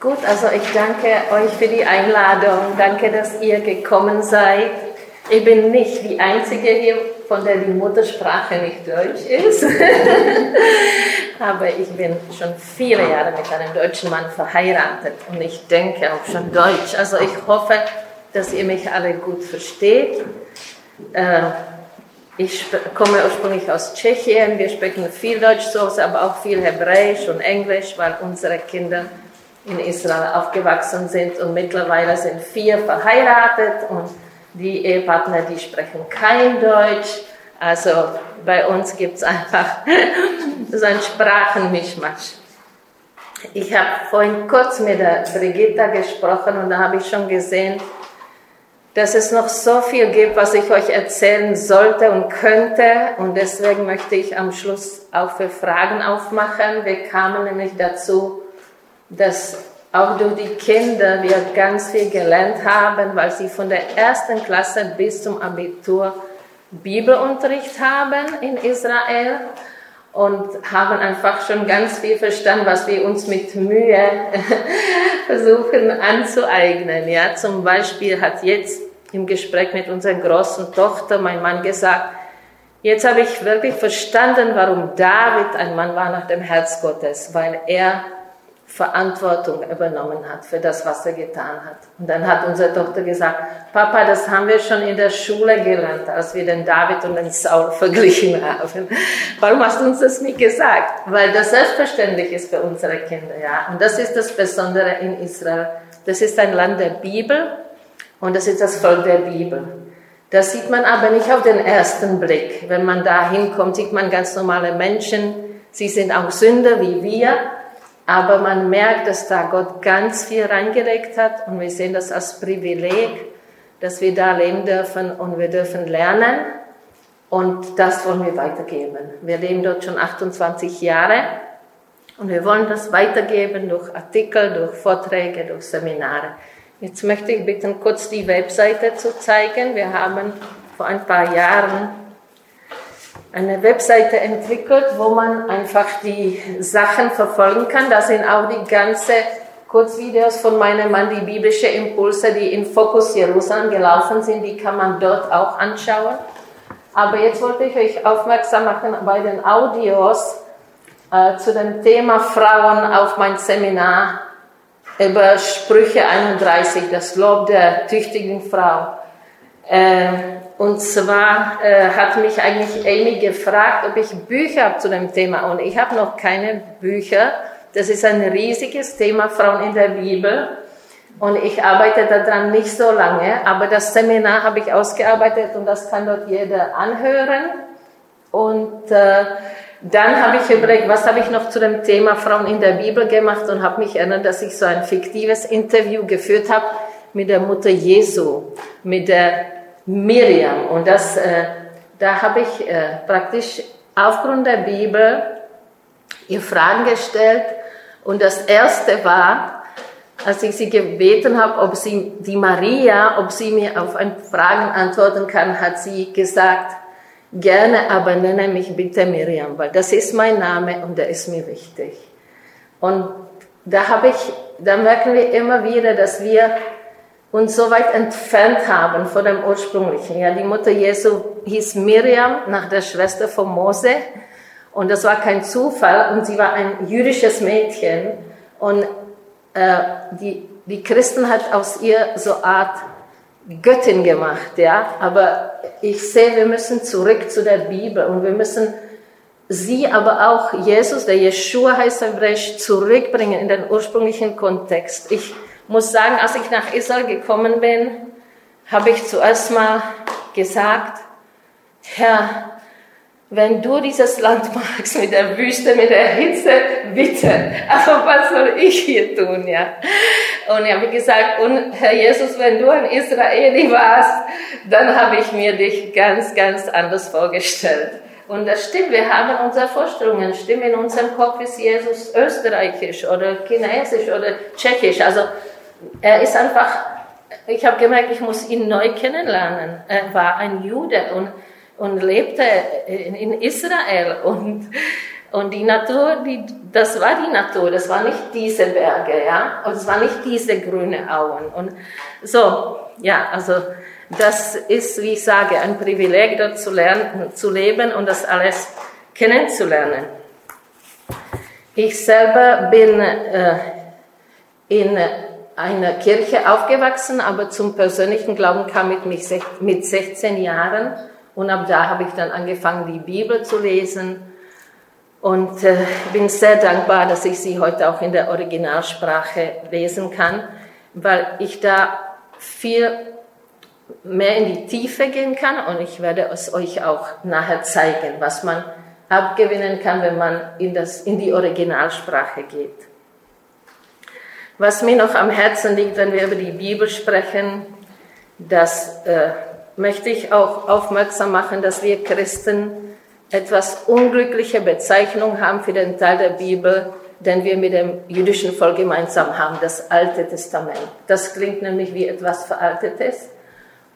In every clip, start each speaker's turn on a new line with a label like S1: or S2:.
S1: Gut, also ich danke euch für die Einladung. Danke, dass ihr gekommen seid. Ich bin nicht die Einzige hier, von der die Muttersprache nicht Deutsch ist. Aber ich bin schon viele Jahre mit einem deutschen Mann verheiratet und ich denke auch schon Deutsch. Also ich hoffe, dass ihr mich alle gut versteht. Äh, ich komme ursprünglich aus Tschechien. Wir sprechen viel Deutsch aber auch viel Hebräisch und Englisch, weil unsere Kinder in Israel aufgewachsen sind und mittlerweile sind vier verheiratet und die Ehepartner, die sprechen kein Deutsch. Also bei uns gibt es einfach so ein Sprachenmischmasch. Ich habe vorhin kurz mit der Brigitta gesprochen und da habe ich schon gesehen, dass es noch so viel gibt, was ich euch erzählen sollte und könnte. Und deswegen möchte ich am Schluss auch für Fragen aufmachen. Wir kamen nämlich dazu, dass auch durch die Kinder wir ganz viel gelernt haben, weil sie von der ersten Klasse bis zum Abitur Bibelunterricht haben in Israel und haben einfach schon ganz viel verstanden, was wir uns mit Mühe versuchen anzueignen. Ja, zum Beispiel hat jetzt im Gespräch mit unserer großen Tochter mein Mann gesagt, jetzt habe ich wirklich verstanden, warum David ein Mann war nach dem Herz Gottes, weil er Verantwortung übernommen hat für das, was er getan hat. Und dann hat unsere Tochter gesagt, Papa, das haben wir schon in der Schule gelernt, als wir den David und den Saul verglichen haben. Warum hast du uns das nicht gesagt? Weil das selbstverständlich ist für unsere Kinder, ja. Und das ist das Besondere in Israel. Das ist ein Land der Bibel und das ist das Volk der Bibel. Das sieht man aber nicht auf den ersten Blick. Wenn man da hinkommt, sieht man ganz normale Menschen. Sie sind auch Sünder wie wir aber man merkt, dass da Gott ganz viel reingelegt hat und wir sehen das als Privileg, dass wir da leben dürfen und wir dürfen lernen und das wollen wir weitergeben. Wir leben dort schon 28 Jahre und wir wollen das weitergeben durch Artikel, durch Vorträge, durch Seminare. Jetzt möchte ich bitten, kurz die Webseite zu zeigen. Wir haben vor ein paar Jahren eine Webseite entwickelt, wo man einfach die Sachen verfolgen kann. Da sind auch die ganze Kurzvideos von meinem Mann, die biblische Impulse, die in Fokus Jerusalem gelaufen sind, die kann man dort auch anschauen. Aber jetzt wollte ich euch aufmerksam machen bei den Audios äh, zu dem Thema Frauen auf mein Seminar über Sprüche 31, das Lob der tüchtigen Frau. Äh, und zwar äh, hat mich eigentlich Amy gefragt, ob ich Bücher habe zu dem Thema. Und ich habe noch keine Bücher. Das ist ein riesiges Thema, Frauen in der Bibel. Und ich arbeite daran nicht so lange, aber das Seminar habe ich ausgearbeitet und das kann dort jeder anhören. Und äh, dann habe ich überlegt, was habe ich noch zu dem Thema Frauen in der Bibel gemacht und habe mich erinnert, dass ich so ein fiktives Interview geführt habe mit der Mutter Jesu, mit der Miriam. Und das, äh, da habe ich äh, praktisch aufgrund der Bibel ihr Fragen gestellt. Und das erste war, als ich sie gebeten habe, ob sie, die Maria, ob sie mir auf ein Fragen antworten kann, hat sie gesagt, gerne, aber nenne mich bitte Miriam, weil das ist mein Name und der ist mir wichtig. Und da habe ich, da merken wir immer wieder, dass wir uns so weit entfernt haben von dem ursprünglichen. Ja, die Mutter Jesu hieß Miriam nach der Schwester von Mose und das war kein Zufall und sie war ein jüdisches Mädchen und äh, die, die Christen hat aus ihr so Art Göttin gemacht, ja. Aber ich sehe, wir müssen zurück zu der Bibel und wir müssen sie, aber auch Jesus, der Yeshua heißt hebräisch, zurückbringen in den ursprünglichen Kontext. Ich muss sagen, als ich nach Israel gekommen bin, habe ich zuerst mal gesagt, Herr, wenn du dieses Land magst mit der Wüste, mit der Hitze, bitte. Aber was soll ich hier tun, ja? Und ich habe gesagt, und Herr Jesus, wenn du ein Israeli warst, dann habe ich mir dich ganz, ganz anders vorgestellt. Und das stimmt, wir haben unsere Vorstellungen, stimmt, in unserem Kopf ist Jesus österreichisch oder chinesisch oder tschechisch. Also er ist einfach, ich habe gemerkt, ich muss ihn neu kennenlernen. Er war ein Jude und, und lebte in, in Israel und Und die Natur, die, das war die Natur, das war nicht diese Berge, ja, und es war nicht diese grüne Auen. Und so, ja, also das ist, wie ich sage, ein Privileg, dort zu lernen, zu leben und das alles kennenzulernen. Ich selber bin äh, in einer Kirche aufgewachsen, aber zum persönlichen Glauben kam ich mit 16 Jahren und ab da habe ich dann angefangen, die Bibel zu lesen und äh, bin sehr dankbar, dass ich sie heute auch in der Originalsprache lesen kann, weil ich da viel mehr in die Tiefe gehen kann und ich werde es euch auch nachher zeigen, was man abgewinnen kann, wenn man in, das, in die Originalsprache geht. Was mir noch am Herzen liegt, wenn wir über die Bibel sprechen, das äh, möchte ich auch aufmerksam machen, dass wir Christen etwas unglückliche Bezeichnung haben für den Teil der Bibel, den wir mit dem jüdischen Volk gemeinsam haben, das Alte Testament. Das klingt nämlich wie etwas Veraltetes.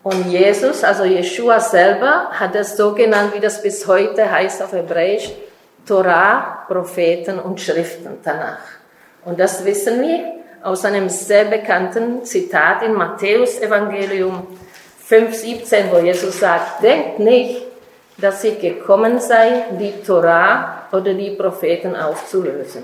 S1: Und Jesus, also Jeshua selber, hat es so genannt, wie das bis heute heißt auf Hebräisch, Torah, Propheten und Schriften danach. Und das wissen wir aus einem sehr bekannten Zitat in Matthäus Evangelium 5,17, wo Jesus sagt, denkt nicht, dass ich gekommen sei, die Torah oder die Propheten aufzulösen.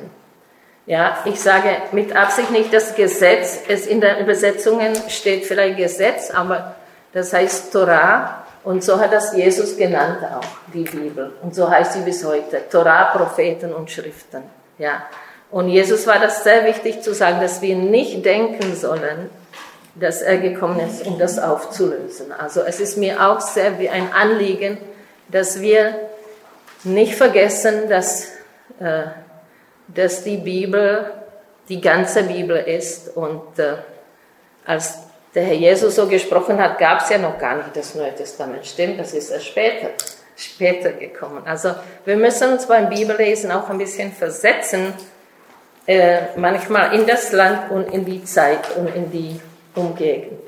S1: Ja, ich sage mit Absicht nicht das Gesetz, es in den Übersetzungen steht vielleicht Gesetz, aber das heißt Torah und so hat das Jesus genannt auch, die Bibel. Und so heißt sie bis heute, Torah, Propheten und Schriften. Ja. Und Jesus war das sehr wichtig zu sagen, dass wir nicht denken sollen, dass er gekommen ist, um das aufzulösen. Also es ist mir auch sehr wie ein Anliegen, dass wir nicht vergessen, dass, äh, dass die Bibel die ganze Bibel ist und äh, als der Herr Jesus so gesprochen hat, gab es ja noch gar nicht das Neue Testament. Stimmt, das ist erst später, später gekommen. Also wir müssen uns beim Bibellesen auch ein bisschen versetzen, äh, manchmal in das Land und in die Zeit und in die Umgegend.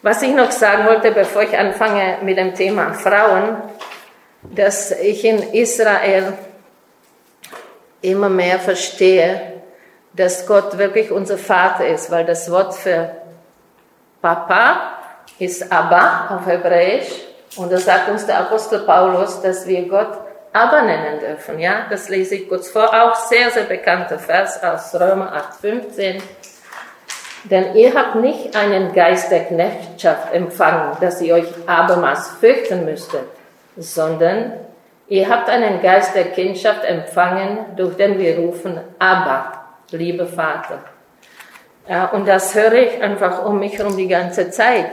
S1: Was ich noch sagen wollte, bevor ich anfange mit dem Thema Frauen, dass ich in Israel immer mehr verstehe, dass Gott wirklich unser Vater ist, weil das Wort für Papa ist Abba auf Hebräisch. Und da sagt uns der Apostel Paulus, dass wir Gott Abba nennen dürfen. Ja, das lese ich kurz vor. Auch sehr, sehr bekannter Vers aus Römer 8,15. Denn ihr habt nicht einen Geist der Knechtschaft empfangen, dass ihr euch abermals fürchten müsstet, sondern ihr habt einen Geist der Kindschaft empfangen, durch den wir rufen, Abba, liebe Vater. Ja, und das höre ich einfach um mich herum die ganze Zeit.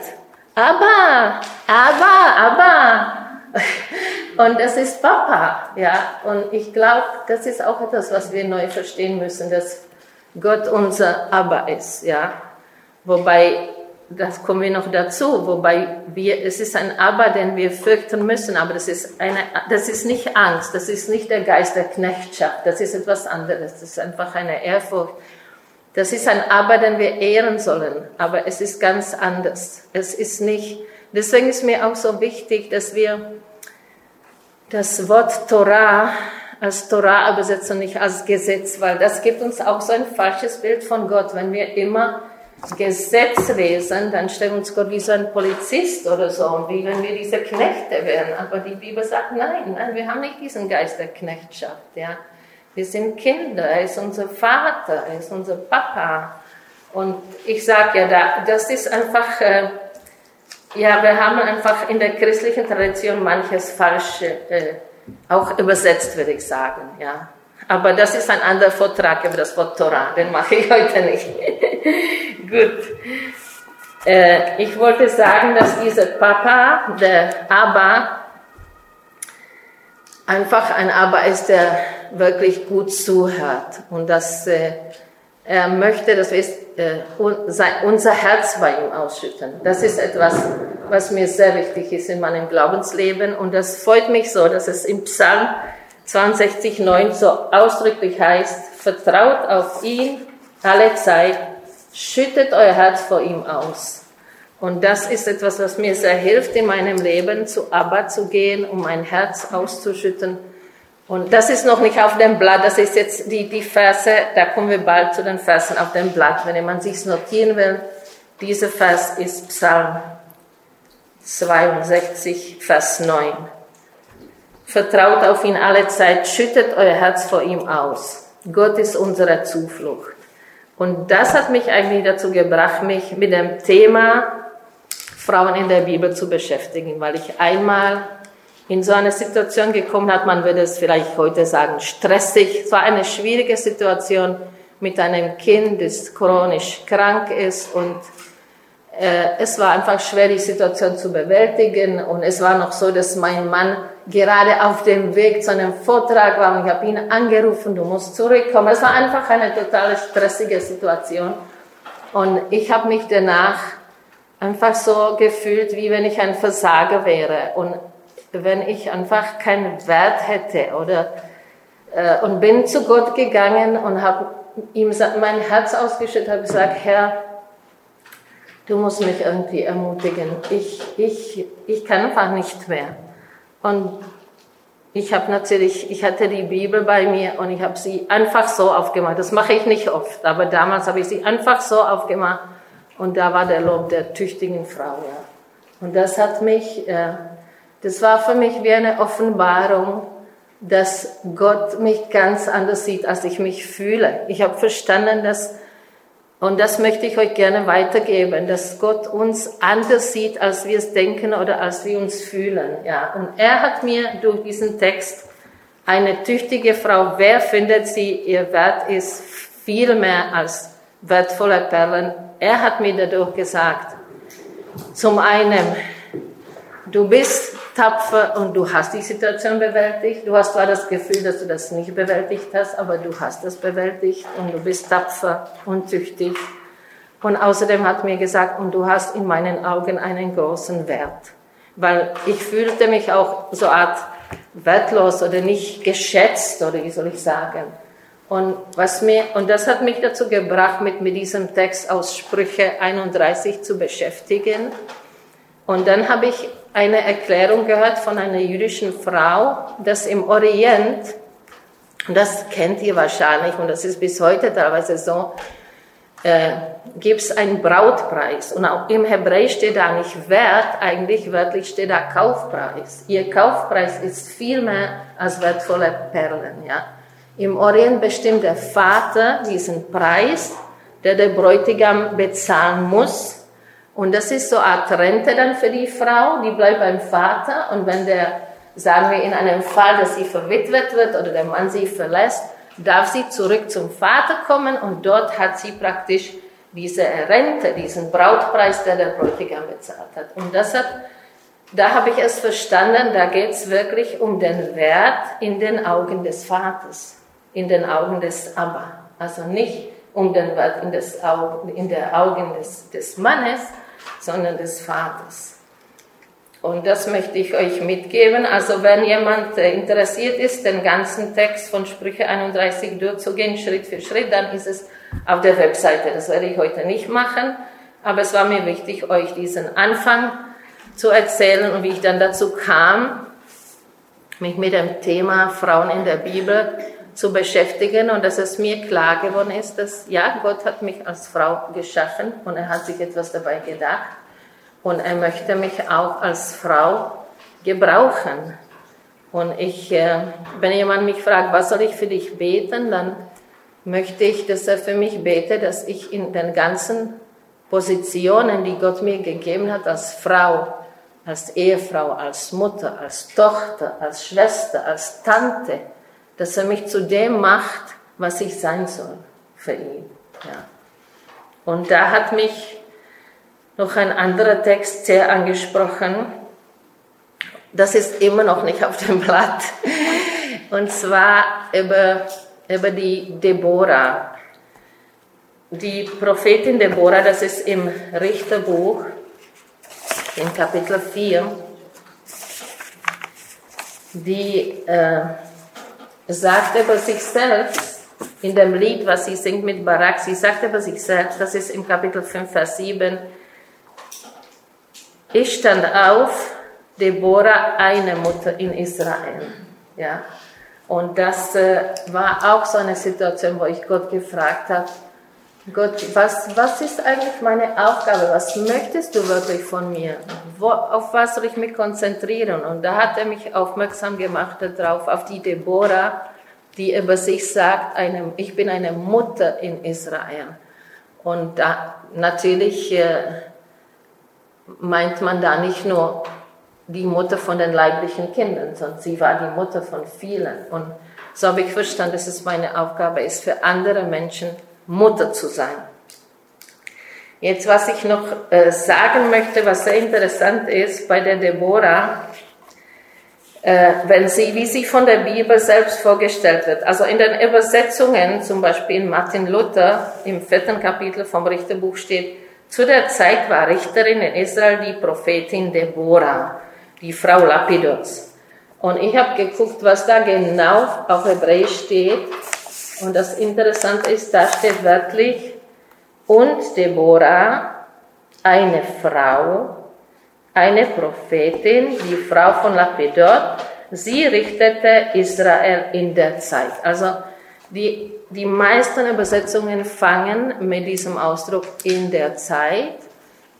S1: Aber, aber, aber. Und das ist Papa, ja. Und ich glaube, das ist auch etwas, was wir neu verstehen müssen, dass Gott unser Aber ist, ja. Wobei, das kommen wir noch dazu, wobei wir, es ist ein Aber, den wir fürchten müssen, aber das ist eine, das ist nicht Angst, das ist nicht der Geist der Knechtschaft, das ist etwas anderes, das ist einfach eine Ehrfurcht das ist ein Aber, den wir ehren sollen, aber es ist ganz anders. Es ist nicht, deswegen ist mir auch so wichtig, dass wir das Wort Torah als Torah übersetzen, nicht als Gesetz, weil das gibt uns auch so ein falsches Bild von Gott. Wenn wir immer Gesetz lesen, dann stellen wir uns Gott wie so ein Polizist oder so, wie wenn wir diese Knechte wären. Aber die Bibel sagt, nein, nein, wir haben nicht diesen Geist der Knechtschaft, ja. Wir sind Kinder, er ist unser Vater, er ist unser Papa. Und ich sage ja, da, das ist einfach, äh, ja, wir haben einfach in der christlichen Tradition manches falsch äh, auch übersetzt, würde ich sagen, ja. Aber das ist ein anderer Vortrag über das Wort Torah, den mache ich heute nicht. Gut. Äh, ich wollte sagen, dass dieser Papa, der Abba, einfach ein Aber ist, der wirklich gut zuhört und dass äh, er möchte, dass wir äh, unser Herz bei ihm ausschütten. Das ist etwas, was mir sehr wichtig ist in meinem Glaubensleben und das freut mich so, dass es im Psalm 62,9 so ausdrücklich heißt, vertraut auf ihn alle Zeit, schüttet euer Herz vor ihm aus. Und das ist etwas, was mir sehr hilft, in meinem Leben zu Abba zu gehen, um mein Herz auszuschütten Und das ist noch nicht auf dem Blatt, das ist jetzt die, die Verse, da kommen wir bald zu den Versen auf dem Blatt, wenn man sich notieren will. Dieser Vers ist Psalm 62, Vers 9. Vertraut auf ihn alle Zeit, schüttet euer Herz vor ihm aus. Gott ist unsere Zuflucht. Und das hat mich eigentlich dazu gebracht, mich mit dem Thema Frauen in der Bibel zu beschäftigen, weil ich einmal in so eine Situation gekommen hat, man würde es vielleicht heute sagen, stressig. Es war eine schwierige Situation mit einem Kind, das chronisch krank ist und äh, es war einfach schwer, die Situation zu bewältigen und es war noch so, dass mein Mann gerade auf dem Weg zu einem Vortrag war und ich habe ihn angerufen, du musst zurückkommen. Es war einfach eine total stressige Situation und ich habe mich danach einfach so gefühlt, wie wenn ich ein Versager wäre und wenn ich einfach keinen Wert hätte oder äh, und bin zu Gott gegangen und habe ihm mein Herz ausgeschüttet, habe gesagt, Herr, du musst mich irgendwie ermutigen. Ich, ich, ich kann einfach nicht mehr. Und ich habe natürlich, ich hatte die Bibel bei mir und ich habe sie einfach so aufgemacht. Das mache ich nicht oft, aber damals habe ich sie einfach so aufgemacht und da war der Lob der tüchtigen Frau. Ja. Und das hat mich äh, das war für mich wie eine Offenbarung, dass Gott mich ganz anders sieht, als ich mich fühle. Ich habe verstanden, dass, und das möchte ich euch gerne weitergeben, dass Gott uns anders sieht, als wir es denken oder als wir uns fühlen. Ja, und er hat mir durch diesen Text eine tüchtige Frau, wer findet sie, ihr Wert ist viel mehr als wertvolle Perlen. Er hat mir dadurch gesagt, zum einen, du bist tapfer und du hast die Situation bewältigt. Du hast zwar das Gefühl, dass du das nicht bewältigt hast, aber du hast das bewältigt und du bist tapfer und tüchtig. Und außerdem hat mir gesagt, und du hast in meinen Augen einen großen Wert. Weil ich fühlte mich auch so Art wertlos oder nicht geschätzt oder wie soll ich sagen. Und was mir, und das hat mich dazu gebracht, mit, mit diesem Text aus Sprüche 31 zu beschäftigen. Und dann habe ich eine Erklärung gehört von einer jüdischen Frau, dass im Orient, das kennt ihr wahrscheinlich und das ist bis heute teilweise so, äh, gibt es einen Brautpreis. Und auch im Hebräisch steht da nicht Wert, eigentlich wörtlich steht da Kaufpreis. Ihr Kaufpreis ist viel mehr als wertvolle Perlen. Ja? Im Orient bestimmt der Vater diesen Preis, der der Bräutigam bezahlen muss und das ist so eine Art Rente dann für die Frau, die bleibt beim Vater und wenn der, sagen wir in einem Fall, dass sie verwitwet wird oder der Mann sie verlässt, darf sie zurück zum Vater kommen und dort hat sie praktisch diese Rente, diesen Brautpreis, der der Bräutigam bezahlt hat. Und das hat, da habe ich es verstanden, da geht es wirklich um den Wert in den Augen des Vaters, in den Augen des Abba. Also nicht um den Wert in, des Augen, in der Augen des, des Mannes, sondern des Vaters. Und das möchte ich euch mitgeben. Also wenn jemand interessiert ist, den ganzen Text von Sprüche 31 durchzugehen, Schritt für Schritt, dann ist es auf der Webseite. Das werde ich heute nicht machen. Aber es war mir wichtig, euch diesen Anfang zu erzählen und wie ich dann dazu kam, mich mit dem Thema Frauen in der Bibel zu beschäftigen und dass es mir klar geworden ist, dass ja, Gott hat mich als Frau geschaffen und er hat sich etwas dabei gedacht und er möchte mich auch als Frau gebrauchen. Und ich, äh, wenn jemand mich fragt, was soll ich für dich beten, dann möchte ich, dass er für mich betet, dass ich in den ganzen Positionen, die Gott mir gegeben hat, als Frau, als Ehefrau, als Mutter, als Tochter, als Schwester, als Tante, dass er mich zu dem macht, was ich sein soll für ihn. Ja. Und da hat mich noch ein anderer Text sehr angesprochen. Das ist immer noch nicht auf dem Blatt. Und zwar über, über die Deborah. Die Prophetin Deborah, das ist im Richterbuch, in Kapitel 4, die äh, sagt über sich selbst, in dem Lied, was sie singt mit Barak, sie sagt über sich selbst, das ist im Kapitel 5, Vers 7, ich stand auf, Deborah, eine Mutter in Israel. Ja. Und das äh, war auch so eine Situation, wo ich Gott gefragt habe, Gott, was, was ist eigentlich meine Aufgabe? Was möchtest du wirklich von mir? Wo, auf was soll ich mich konzentrieren? Und da hat er mich aufmerksam gemacht darauf, auf die Deborah, die über sich sagt, eine, ich bin eine Mutter in Israel. Und da natürlich äh, meint man da nicht nur die Mutter von den leiblichen Kindern, sondern sie war die Mutter von vielen. Und so habe ich verstanden, dass es meine Aufgabe ist, für andere Menschen Mutter zu sein. Jetzt, was ich noch äh, sagen möchte, was sehr interessant ist bei der Deborah, äh, wenn sie, wie sie von der Bibel selbst vorgestellt wird. Also in den Übersetzungen, zum Beispiel in Martin Luther im vierten Kapitel vom Richterbuch steht, zu der Zeit war Richterin in Israel die Prophetin Deborah, die Frau Lapidos. Und ich habe geguckt, was da genau auf Hebräisch steht. Und das Interessante ist, da steht wörtlich, und Deborah, eine Frau, eine Prophetin, die Frau von Lapidot, sie richtete Israel in der Zeit. Also die, die meisten Übersetzungen fangen mit diesem Ausdruck in der Zeit,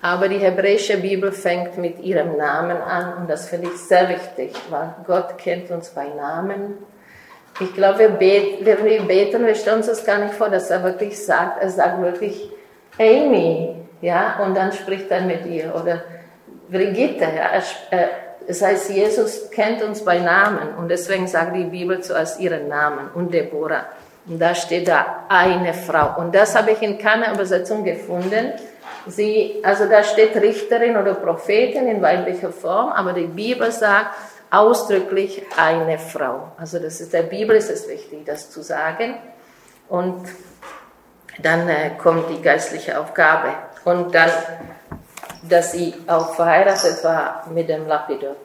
S1: aber die hebräische Bibel fängt mit ihrem Namen an und das finde ich sehr wichtig, weil Gott kennt uns bei Namen ich glaube, wir beten, wenn wir beten, wir stellen uns das gar nicht vor, dass er wirklich sagt, er sagt wirklich Amy, ja, und dann spricht er mit ihr oder Brigitte, ja, er, das heißt, Jesus kennt uns bei Namen und deswegen sagt die Bibel zuerst ihren Namen und Deborah. Und da steht da eine Frau. Und das habe ich in keiner Übersetzung gefunden. Sie, also da steht Richterin oder Prophetin in weiblicher Form, aber die Bibel sagt, ausdrücklich eine Frau. Also das ist der Bibel ist es wichtig, das zu sagen. Und dann äh, kommt die geistliche Aufgabe. Und dann, dass sie auch verheiratet war mit dem Lapidot.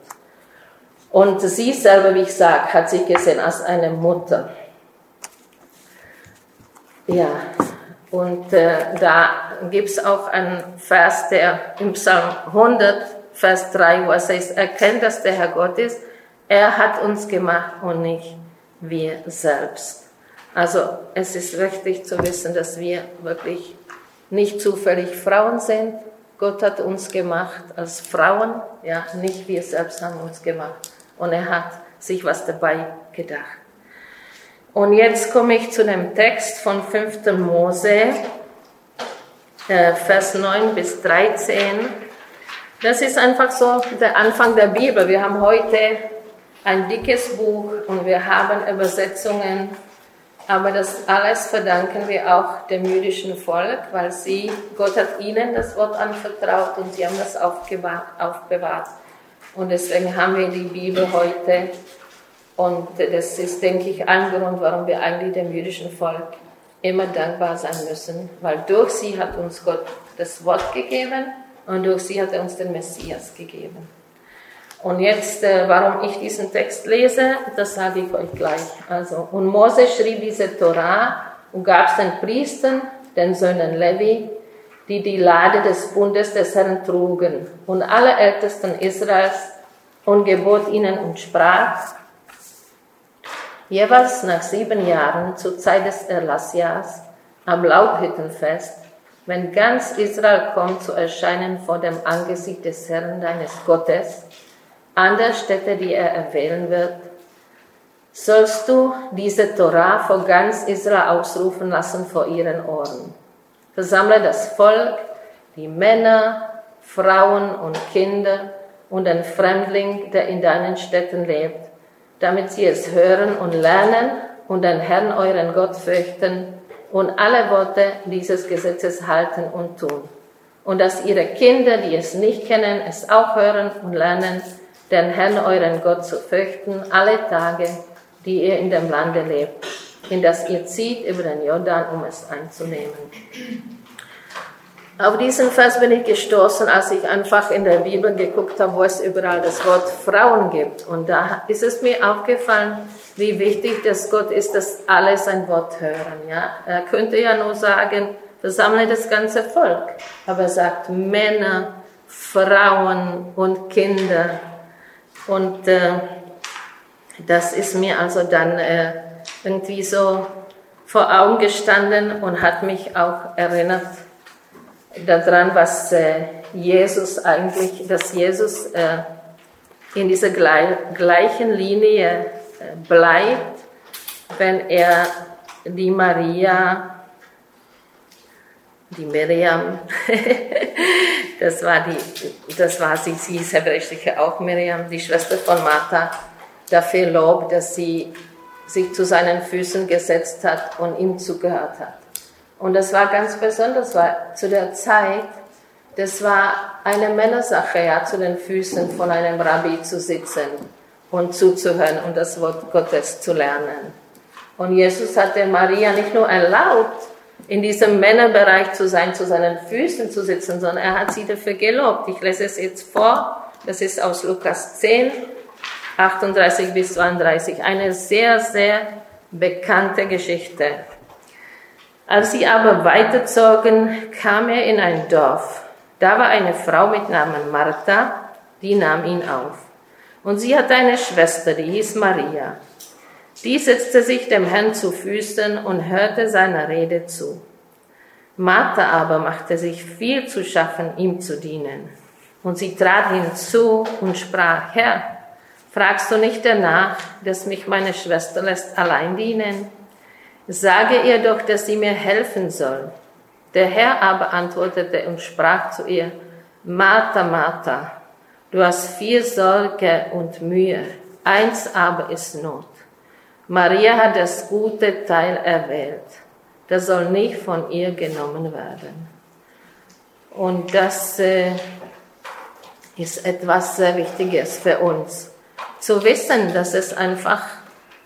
S1: Und sie selber, wie ich sage, hat sich gesehen als eine Mutter. Ja, und äh, da gibt es auch einen Vers, der im Psalm 100 Vers 3, wo es heißt, erkennt, dass der Herr Gott ist. Er hat uns gemacht und nicht wir selbst. Also es ist wichtig zu wissen, dass wir wirklich nicht zufällig Frauen sind. Gott hat uns gemacht als Frauen, ja, nicht wir selbst haben uns gemacht. Und er hat sich was dabei gedacht. Und jetzt komme ich zu dem Text von 5. Mose, äh, Vers 9 bis 13. Das ist einfach so der Anfang der Bibel. Wir haben heute ein dickes Buch und wir haben Übersetzungen, aber das alles verdanken wir auch dem jüdischen Volk, weil sie, Gott hat ihnen das Wort anvertraut und sie haben das aufbewahrt. Und deswegen haben wir die Bibel heute. Und das ist, denke ich, ein Grund, warum wir eigentlich dem jüdischen Volk immer dankbar sein müssen, weil durch sie hat uns Gott das Wort gegeben und durch sie hat er uns den Messias gegeben. Und jetzt, äh, warum ich diesen Text lese, das sage ich euch gleich. Also, und Mose schrieb diese Torah und gab es den Priestern, den Söhnen Levi, die die Lade des Bundes des Herrn trugen und alle Ältesten Israels und gebot ihnen und sprach, jeweils nach sieben Jahren zur Zeit des Erlassjahrs am Laubhüttenfest wenn ganz Israel kommt zu erscheinen vor dem Angesicht des Herrn deines Gottes, an der Stätte, die er erwählen wird, sollst du diese Torah vor ganz Israel ausrufen lassen vor ihren Ohren. Versammle das Volk, die Männer, Frauen und Kinder und den Fremdling, der in deinen Städten lebt, damit sie es hören und lernen und den Herrn euren Gott fürchten und alle Worte dieses Gesetzes halten und tun. Und dass ihre Kinder, die es nicht kennen, es auch hören und lernen, den Herrn euren Gott zu fürchten, alle Tage, die ihr in dem Lande lebt, in das ihr zieht über den Jordan, um es einzunehmen. Auf diesen Vers bin ich gestoßen, als ich einfach in der Bibel geguckt habe, wo es überall das Wort Frauen gibt. Und da ist es mir aufgefallen, wie wichtig das Gott ist, dass alle sein Wort hören. Ja? Er könnte ja nur sagen, versammle das ganze Volk. Aber er sagt Männer, Frauen und Kinder. Und äh, das ist mir also dann äh, irgendwie so vor Augen gestanden und hat mich auch erinnert daran, was äh, Jesus eigentlich, dass Jesus äh, in dieser gleichen Linie bleibt, wenn er die Maria, die Miriam, das war die, das war sie, sie ist hebräisch auch Miriam, die Schwester von Martha, dafür lobt, dass sie sich zu seinen Füßen gesetzt hat und ihm zugehört hat. Und das war ganz besonders, weil zu der Zeit, das war eine Männersache, ja, zu den Füßen von einem Rabbi zu sitzen und zuzuhören und das Wort Gottes zu lernen. Und Jesus hatte Maria nicht nur erlaubt, in diesem Männerbereich zu sein, zu seinen Füßen zu sitzen, sondern er hat sie dafür gelobt. Ich lese es jetzt vor. Das ist aus Lukas 10, 38 bis 32. Eine sehr, sehr bekannte Geschichte. Als sie aber weiterzogen, kam er in ein Dorf. Da war eine Frau mit Namen Martha, die nahm ihn auf. Und sie hatte eine Schwester, die hieß Maria. Die setzte sich dem Herrn zu Füßen und hörte seiner Rede zu. Martha aber machte sich viel zu schaffen, ihm zu dienen. Und sie trat hinzu und sprach, Herr, Fragst du nicht danach, dass mich meine Schwester lässt allein dienen? Sage ihr doch, dass sie mir helfen soll. Der Herr aber antwortete und sprach zu ihr, Martha, Martha, du hast viel Sorge und Mühe, eins aber ist Not. Maria hat das gute Teil erwählt, das soll nicht von ihr genommen werden. Und das äh, ist etwas sehr Wichtiges für uns zu wissen, dass es einfach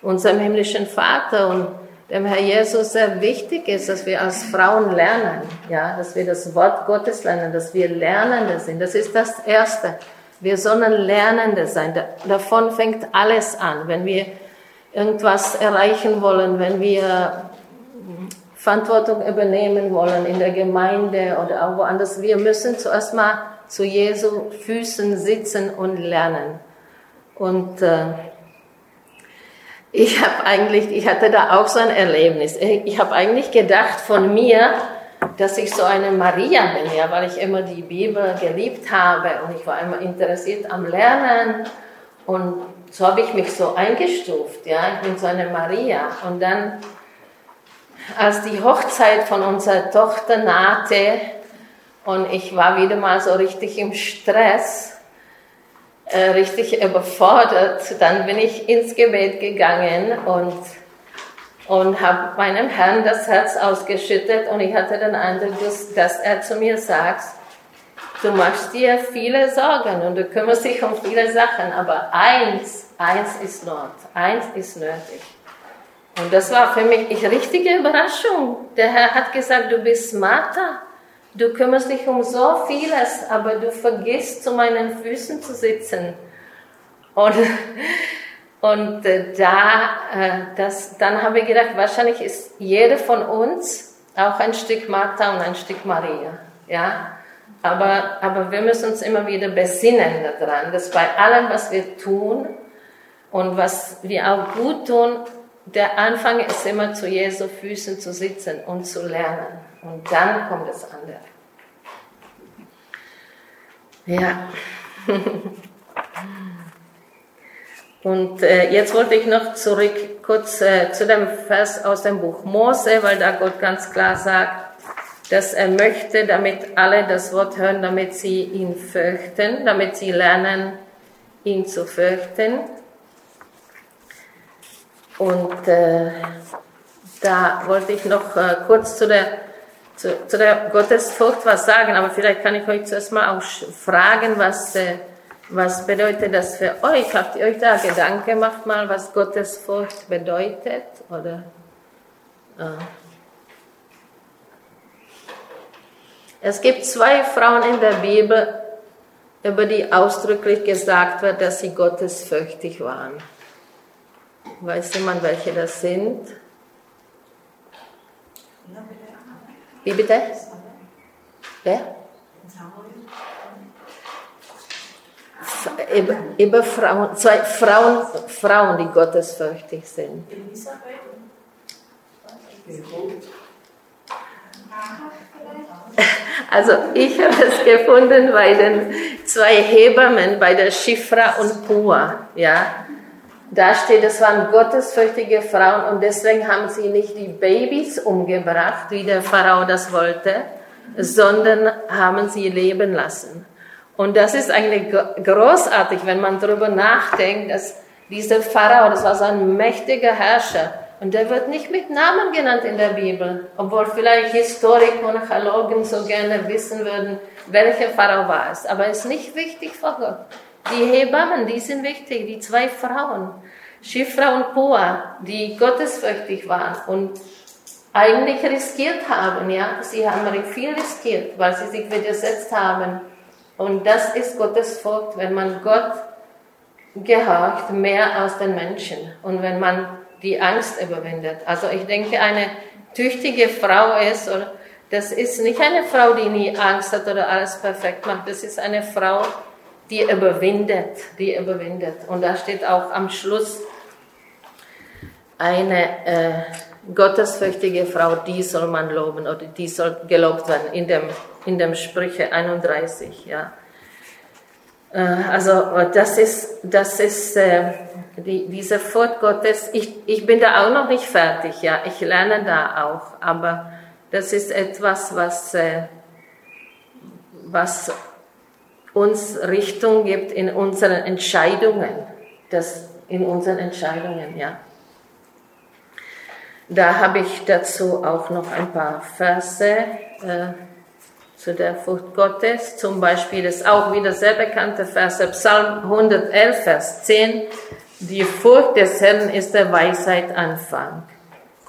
S1: unserem himmlischen Vater und dem Herr Jesus sehr wichtig ist, dass wir als Frauen lernen, ja, dass wir das Wort Gottes lernen, dass wir Lernende sind. Das ist das Erste. Wir sollen Lernende sein. Davon fängt alles an. Wenn wir irgendwas erreichen wollen, wenn wir Verantwortung übernehmen wollen in der Gemeinde oder auch woanders, wir müssen zuerst mal zu Jesu Füßen sitzen und lernen. Und äh, ich habe eigentlich, ich hatte da auch so ein Erlebnis. Ich habe eigentlich gedacht von mir, dass ich so eine Maria bin, ja, weil ich immer die Bibel geliebt habe und ich war immer interessiert am Lernen und so habe ich mich so eingestuft, ja, ich bin so eine Maria. Und dann, als die Hochzeit von unserer Tochter nahte und ich war wieder mal so richtig im Stress, äh, richtig überfordert. Dann bin ich ins Gebet gegangen und, und habe meinem Herrn das Herz ausgeschüttet und ich hatte den Eindruck, dass, er zu mir sagt, du machst dir viele Sorgen und du kümmerst dich um viele Sachen, aber eins, eins ist Not, eins ist nötig. Und das war für mich eine richtige Überraschung. Der Herr hat gesagt, du bist Martha. Du kümmerst dich um so vieles, aber du vergisst zu meinen Füßen zu sitzen. Und, und äh, da, äh, das, dann habe ich gedacht, wahrscheinlich ist jede von uns auch ein Stück Martha und ein Stück Maria. Ja? Aber, aber wir müssen uns immer wieder besinnen daran, dass bei allem, was wir tun und was wir auch gut tun, der Anfang ist immer zu Jesu Füßen zu sitzen und zu lernen. Und dann kommt das andere. Ja. Und äh, jetzt wollte ich noch zurück kurz äh, zu dem Vers aus dem Buch Mose, weil da Gott ganz klar sagt, dass er möchte, damit alle das Wort hören, damit sie ihn fürchten, damit sie lernen, ihn zu fürchten. Und äh, da wollte ich noch äh, kurz zu der zu, zu der Gottesfurcht was sagen, aber vielleicht kann ich euch zuerst mal auch fragen, was, äh, was bedeutet das für euch? Habt ihr euch da Gedanken gemacht mal, was Gottesfurcht bedeutet? Oder? Äh. Es gibt zwei Frauen in der Bibel, über die ausdrücklich gesagt wird, dass sie gottesfürchtig waren. Weiß jemand, welche das sind? Wie bitte? Wer? Über, über Frauen, zwei Frauen, Frauen, die gottesfürchtig sind. Also ich habe es gefunden bei den zwei Hebammen, bei der Schifra und Pua. Ja? Da steht, es waren gottesfürchtige Frauen und deswegen haben sie nicht die Babys umgebracht, wie der Pharao das wollte, sondern haben sie leben lassen. Und das ist eigentlich großartig, wenn man darüber nachdenkt, dass dieser Pharao, das war so ein mächtiger Herrscher, und der wird nicht mit Namen genannt in der Bibel, obwohl vielleicht Historiker und Archäologen so gerne wissen würden, welcher Pharao war es. Aber es ist nicht wichtig vor Gott. Die Hebammen, die sind wichtig, die zwei Frauen, Schifra und Poa, die gottesfürchtig waren und eigentlich riskiert haben, ja. Sie haben viel riskiert, weil sie sich widersetzt haben. Und das ist Gottes Furcht, wenn man Gott gehorcht, mehr als den Menschen. Und wenn man die Angst überwindet. Also ich denke, eine tüchtige Frau ist, oder das ist nicht eine Frau, die nie Angst hat oder alles perfekt macht. Das ist eine Frau, die überwindet, die überwindet. Und da steht auch am Schluss eine äh, gottesfürchtige Frau, die soll man loben oder die soll gelobt werden in dem, in dem Sprüche 31, ja. Äh, also das ist, das ist äh, die, diese Furcht Gottes. Ich, ich bin da auch noch nicht fertig, ja. Ich lerne da auch, aber das ist etwas, was, äh, was uns Richtung gibt in unseren Entscheidungen. Das in unseren Entscheidungen, ja. Da habe ich dazu auch noch ein paar Verse. Äh, zu der Furcht Gottes. Zum Beispiel ist auch wieder sehr bekannte Verse, Psalm 111, Vers 10. Die Furcht des Herrn ist der Weisheit Anfang.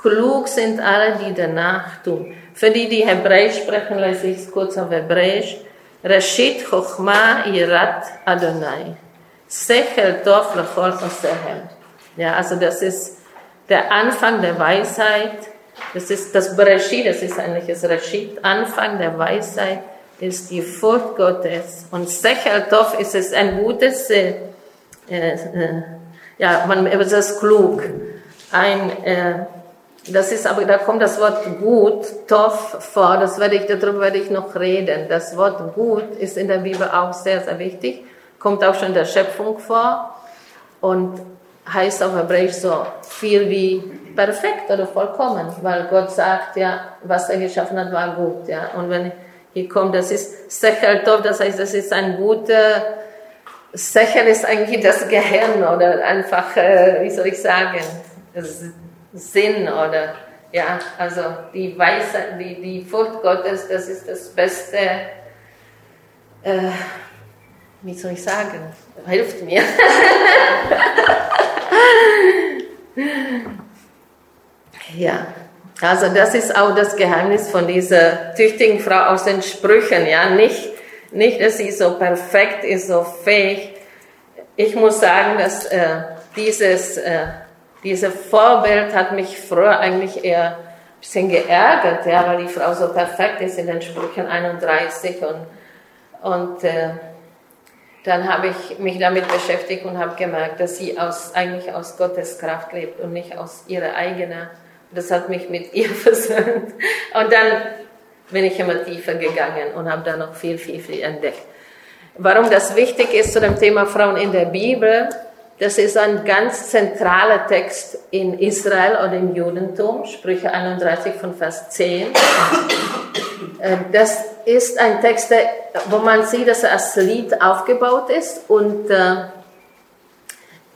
S1: Klug sind alle, die danach tun. Für die, die Hebräisch sprechen, lese ich es kurz auf Hebräisch. Rashid Chochma Irat Adonai. Sechel Tov Lechol Osehem. Ja, also das ist der Anfang der Weisheit das ist das Bereshit, das ist eigentlich das Rashid, Anfang der Weisheit ist die Furcht Gottes. Und Sechel Tov ist es ein gutes, äh, äh, ja, man ist es klug. Ein, äh, das ist aber, da kommt das Wort gut, Tov vor, das werde ich, darüber werde ich noch reden. Das Wort gut ist in der Bibel auch sehr, sehr wichtig, kommt auch schon in der Schöpfung vor und heißt auf Hebräisch so viel wie perfekt oder vollkommen, weil Gott sagt ja, was er geschaffen hat, war gut, ja. Und wenn hier kommt, das ist Sechel Tov, das heißt, das ist ein guter, Sechel ist eigentlich das Gehirn oder einfach, äh, wie soll ich sagen, Sinn oder, ja, also die Weisheit, die, die Furcht Gottes, das ist das Beste, äh, wie soll ich sagen, hilft mir. Ja, also das ist auch das Geheimnis von dieser tüchtigen Frau aus den Sprüchen, ja, nicht, nicht, dass sie so perfekt ist, so fähig. Ich muss sagen, dass äh, dieses, äh, dieses Vorbild hat mich früher eigentlich eher ein bisschen geärgert, ja, weil die Frau so perfekt ist in den Sprüchen 31 und, und äh, dann habe ich mich damit beschäftigt und habe gemerkt, dass sie aus, eigentlich aus Gottes Kraft lebt und nicht aus ihrer eigenen das hat mich mit ihr versöhnt. Und dann bin ich immer tiefer gegangen und habe da noch viel, viel, viel entdeckt. Warum das wichtig ist zu dem Thema Frauen in der Bibel, das ist ein ganz zentraler Text in Israel oder im Judentum, Sprüche 31 von Vers 10. Äh, das ist ein Text, wo man sieht, dass er als Lied aufgebaut ist und äh,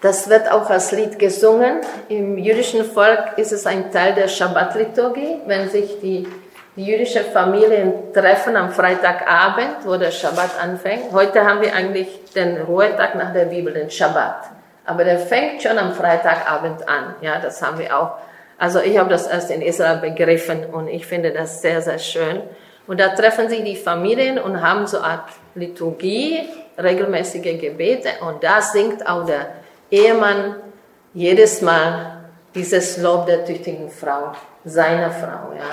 S1: das wird auch als Lied gesungen. Im jüdischen Volk ist es ein Teil der Schabbat-Liturgie, wenn sich die, die jüdischen Familien treffen am Freitagabend, wo der Schabbat anfängt. Heute haben wir eigentlich den Ruhetag nach der Bibel, den Schabbat. Aber der fängt schon am Freitagabend an. Ja, das haben wir auch. Also ich habe das erst in Israel begriffen und ich finde das sehr, sehr schön. Und da treffen sich die Familien und haben so eine Art Liturgie, regelmäßige Gebete und da singt auch der Ehemann jedes Mal dieses Lob der tüchtigen Frau, seiner Frau, ja.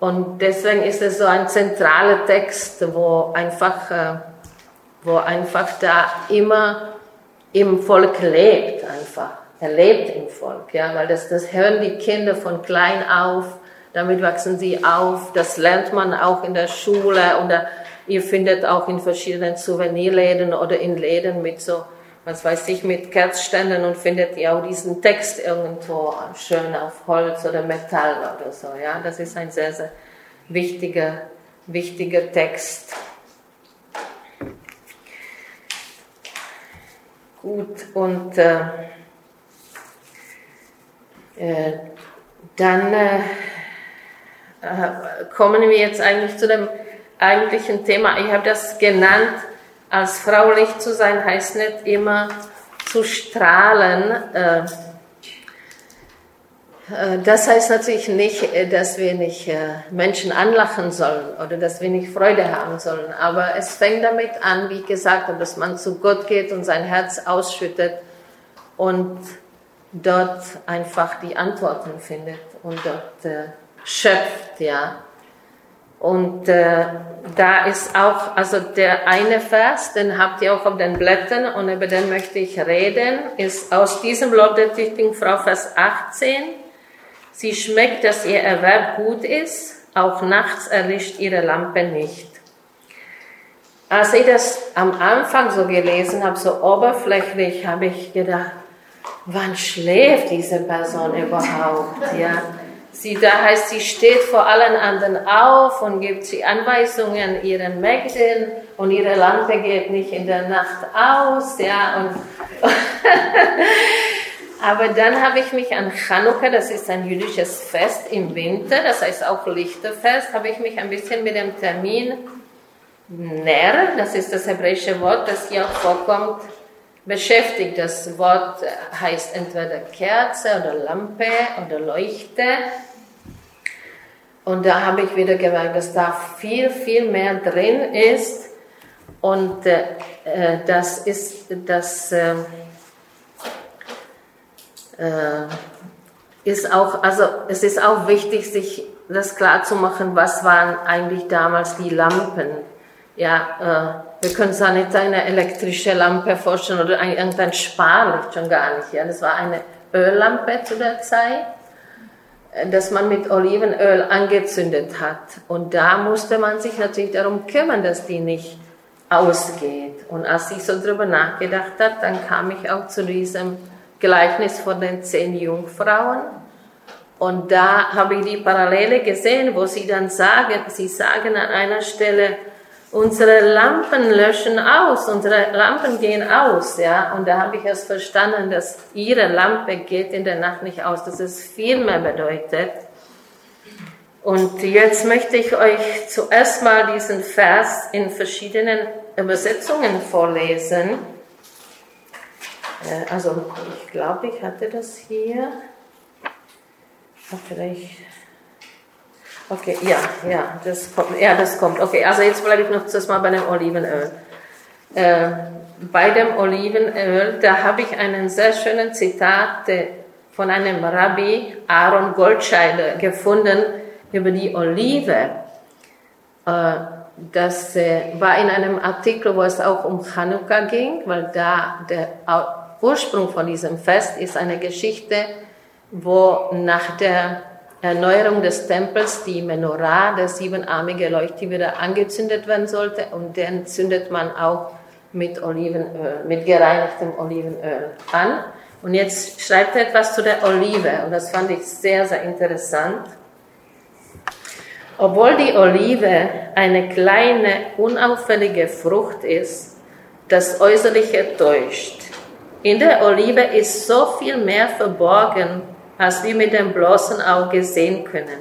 S1: Und deswegen ist es so ein zentraler Text, wo einfach äh, wo einfach da immer im Volk lebt einfach. Er lebt im Volk, ja, weil das, das hören die Kinder von klein auf, damit wachsen sie auf, das lernt man auch in der Schule oder ihr findet auch in verschiedenen Souvenirläden oder in Läden mit so, was weiß ich, mit Kerzständen und findet ihr auch diesen Text irgendwo schön auf Holz oder Metall oder so, ja, das ist ein sehr, sehr wichtiger, wichtiger Text. Gut, und äh, äh, dann äh, äh, kommen wir jetzt eigentlich zu dem eigentlichen Thema. Ich habe das genannt, als fraulich zu sein heißt nicht immer zu strahlen. Äh, äh, das heißt natürlich nicht, dass wir nicht Menschen anlachen sollen oder dass wir nicht Freude haben sollen. Aber es fängt damit an, wie gesagt dass man zu Gott geht und sein Herz ausschüttet und dort einfach die Antworten findet und dort schöpft, ja. Und äh, da ist auch, also der eine Vers, den habt ihr auch auf den Blättern und über den möchte ich reden, ist aus diesem Lob der tüchtigen Frau, Vers 18. Sie schmeckt, dass ihr Erwerb gut ist, auch nachts erlischt ihre Lampe nicht. Als ich das am Anfang so gelesen habe, so oberflächlich, habe ich gedacht, wann schläft diese Person überhaupt? Ja. Sie, da heißt, sie steht vor allen anderen auf und gibt sie Anweisungen ihren Mägden und ihre Lampe geht nicht in der Nacht aus, ja, und aber dann habe ich mich an Chanukka, das ist ein jüdisches Fest im Winter, das heißt auch Lichterfest, habe ich mich ein bisschen mit dem Termin Ner, das ist das hebräische Wort, das hier auch vorkommt, beschäftigt. Das Wort heißt entweder Kerze oder Lampe oder Leuchte. Und da habe ich wieder gemerkt, dass da viel, viel mehr drin ist. Und äh, äh das ist, das äh, äh, ist auch, also es ist auch wichtig, sich das klar zu machen, was waren eigentlich damals die Lampen. Ja, äh, wir können uns auch nicht eine elektrische Lampe vorstellen oder ein, irgendein Sparlicht, schon gar nicht. Ja, das war eine Öllampe zu der Zeit das man mit Olivenöl angezündet hat. Und da musste man sich natürlich darum kümmern, dass die nicht ausgeht. Und als ich so drüber nachgedacht habe, dann kam ich auch zu diesem Gleichnis von den zehn Jungfrauen. Und da habe ich die Parallele gesehen, wo sie dann sagen, sie sagen an einer Stelle, unsere Lampen löschen aus, unsere Lampen gehen aus, ja. Und da habe ich erst verstanden, dass ihre Lampe geht in der Nacht nicht aus, dass es viel mehr bedeutet. Und jetzt möchte ich euch zuerst mal diesen Vers in verschiedenen Übersetzungen vorlesen. Äh, also ich glaube, ich hatte das hier. Vielleicht Okay, ja, ja, das kommt. Ja, das kommt. Okay, also jetzt bleibe ich noch zuerst mal bei dem Olivenöl. Äh, bei dem Olivenöl, da habe ich einen sehr schönen Zitat von einem Rabbi Aaron Goldscheider gefunden über die Olive. Äh, das äh, war in einem Artikel, wo es auch um Chanukka ging, weil da der Ursprung von diesem Fest ist eine Geschichte, wo nach der Erneuerung des Tempels die Menorah, der siebenarmige wieder angezündet werden sollte und den zündet man auch mit Olivenöl, mit gereinigtem Olivenöl an. Und jetzt schreibt er etwas zu der Olive und das fand ich sehr, sehr interessant. Obwohl die Olive eine kleine, unauffällige Frucht ist, das Äußerliche täuscht. In der Olive ist so viel mehr verborgen als wir mit dem bloßen Auge sehen können.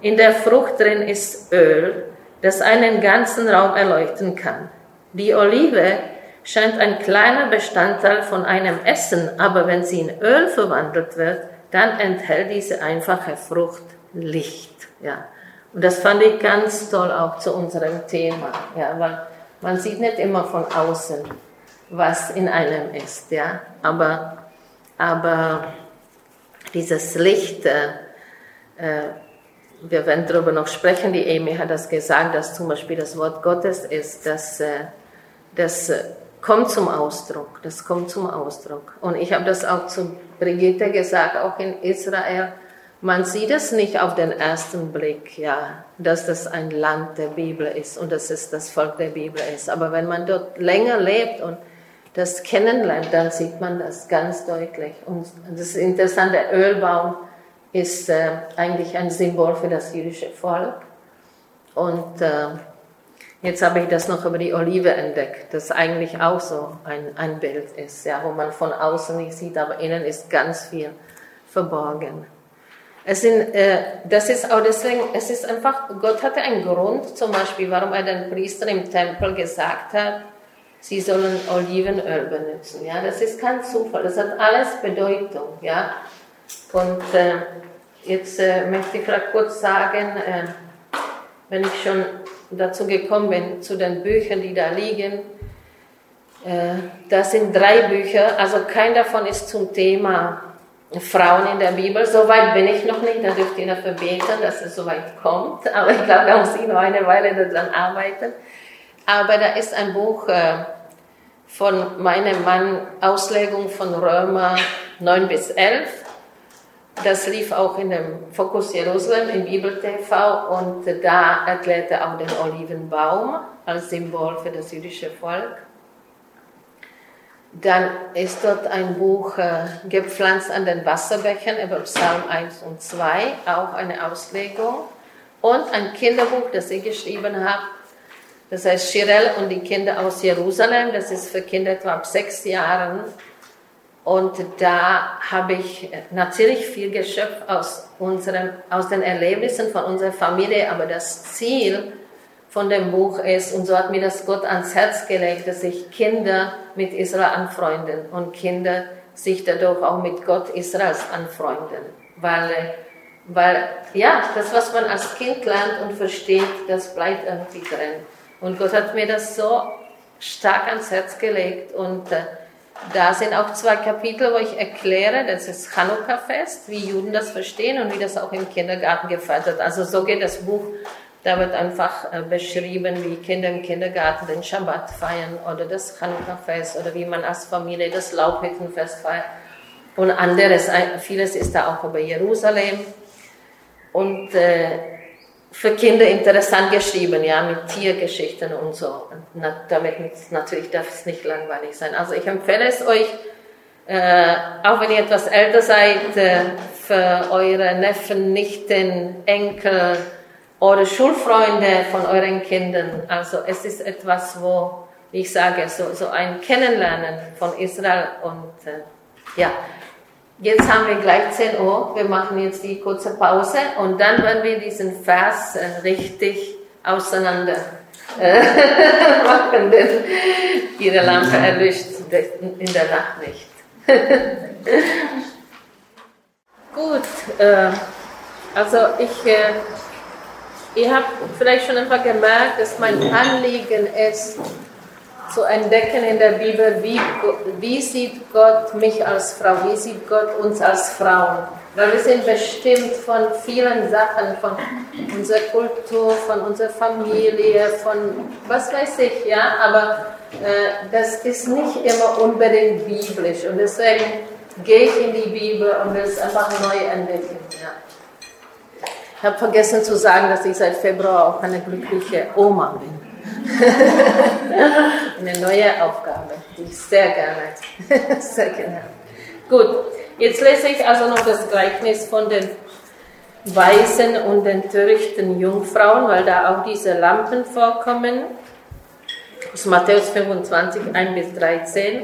S1: In der Frucht drin ist Öl, das einen ganzen Raum erleuchten kann. Die Olive scheint ein kleiner Bestandteil von einem Essen, aber wenn sie in Öl verwandelt wird, dann enthält diese einfache Frucht Licht. Ja. Und das fand ich ganz toll auch zu unserem Thema, ja, weil man sieht nicht immer von außen, was in einem ist, ja, aber, aber dieses Licht, äh, äh, wir werden darüber noch sprechen, die Amy hat das gesagt, dass zum Beispiel das Wort Gottes ist, dass, äh, das äh, kommt zum Ausdruck, das kommt zum Ausdruck. Und ich habe das auch zu Brigitte gesagt, auch in Israel, man sieht es nicht auf den ersten Blick, ja, dass das ein Land der Bibel ist und dass es das Volk der Bibel ist. Aber wenn man dort länger lebt und das kennenlernt, dann sieht man das ganz deutlich. Und das Interessante, der Ölbaum ist äh, eigentlich ein Symbol für das jüdische Volk. Und äh, jetzt habe ich das noch über die Olive entdeckt, das eigentlich auch so ein, ein Bild ist, ja, wo man von außen nicht sieht, aber innen ist ganz viel verborgen. Es sind, äh, das ist auch deswegen, es ist einfach, Gott hatte einen Grund, zum Beispiel, warum er den Priester im Tempel gesagt hat, sie sollen Olivenöl benutzen. Ja, das ist kein Zufall, das hat alles Bedeutung. Ja, und äh, jetzt äh, möchte ich kurz sagen, äh, wenn ich schon dazu gekommen bin, zu den Büchern, die da liegen. Äh, das sind drei Bücher, also kein davon ist zum Thema Frauen in der Bibel. So weit bin ich noch nicht, da dürft ihr dafür beten, dass es so weit kommt. Aber ich glaube, da muss ich noch eine Weile daran arbeiten. Aber da ist ein Buch äh, von meinem Mann, Auslegung von Römer 9 bis 11. Das lief auch in dem Fokus Jerusalem im Bibel TV und da erklärte er auch den Olivenbaum als Symbol für das jüdische Volk. Dann ist dort ein Buch äh, gepflanzt an den Wasserbächen über Psalm 1 und 2, auch eine Auslegung. Und ein Kinderbuch, das ich geschrieben habe, das heißt Shirel und die Kinder aus Jerusalem. Das ist für Kinder etwa ab sechs Jahren. Und da habe ich natürlich viel geschöpft aus, unserem, aus den Erlebnissen von unserer Familie, aber das Ziel von dem Buch ist, und so hat mir das Gott ans Herz gelegt, dass sich Kinder mit Israel anfreunden und Kinder sich dadurch auch mit Gott Israels anfreunden. Weil, weil, ja, das, was man als Kind lernt und versteht, das bleibt irgendwie drin. Und Gott hat mir das so stark ans Herz gelegt und äh, da sind auch zwei Kapitel, wo ich erkläre, das ist Chanukka-Fest, wie Juden das verstehen und wie das auch im Kindergarten gefeiert wird. Also so geht das Buch da wird einfach äh, beschrieben, wie Kinder im Kindergarten den Schabbat feiern oder das Chanukka-Fest oder wie man als Familie das Laubhüttenfest feiert. Und anderes, vieles ist da auch über Jerusalem. Und äh, für Kinder interessant geschrieben, ja, mit Tiergeschichten und so. Na, damit natürlich darf es nicht langweilig sein. Also ich empfehle es euch, äh, auch wenn ihr etwas älter seid, äh, für eure Neffen, Nichten, Enkel, oder Schulfreunde von euren Kindern. Also es ist etwas, wo ich sage, so, so ein Kennenlernen von Israel und äh, ja. Jetzt haben wir gleich 10 Uhr, wir machen jetzt die kurze Pause und dann werden wir diesen Vers äh, richtig auseinander äh, machen, denn ihre Lampe erlischt in der Nacht nicht. Gut, äh, also ich Ihr habt vielleicht schon einfach gemerkt, dass mein Anliegen ist, zu entdecken in der Bibel, wie, wie sieht Gott mich als Frau, wie sieht Gott uns als Frauen. Weil wir sind bestimmt von vielen Sachen, von unserer Kultur, von unserer Familie, von was weiß ich, ja, aber äh, das ist nicht immer unbedingt biblisch und deswegen gehe ich in die Bibel und will es einfach neu entdecken. Ja. Ich habe vergessen zu sagen, dass ich seit Februar auch eine glückliche Oma bin. eine neue Aufgabe, die ich sehr gerne, sehr gerne Gut, jetzt lese ich also noch das Gleichnis von den Weisen und den törichten Jungfrauen, weil da auch diese Lampen vorkommen. Aus Matthäus 25, 1 bis 13.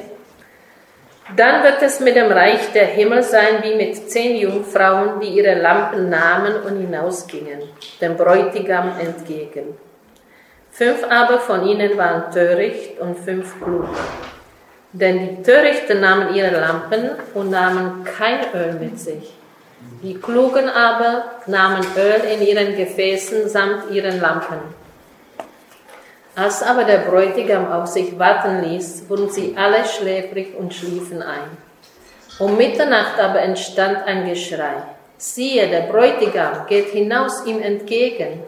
S1: Dann wird es mit dem Reich der Himmel sein wie mit zehn Jungfrauen, die ihre Lampen nahmen und hinausgingen, dem Bräutigam entgegen. Fünf aber von ihnen waren töricht und fünf klug. Denn die Törichten nahmen ihre Lampen und nahmen kein Öl mit sich. Die Klugen aber nahmen Öl in ihren Gefäßen samt ihren Lampen. Als aber der Bräutigam auf sich warten ließ, wurden sie alle schläfrig und schliefen ein. Um Mitternacht aber entstand ein Geschrei. Siehe, der Bräutigam geht hinaus ihm entgegen.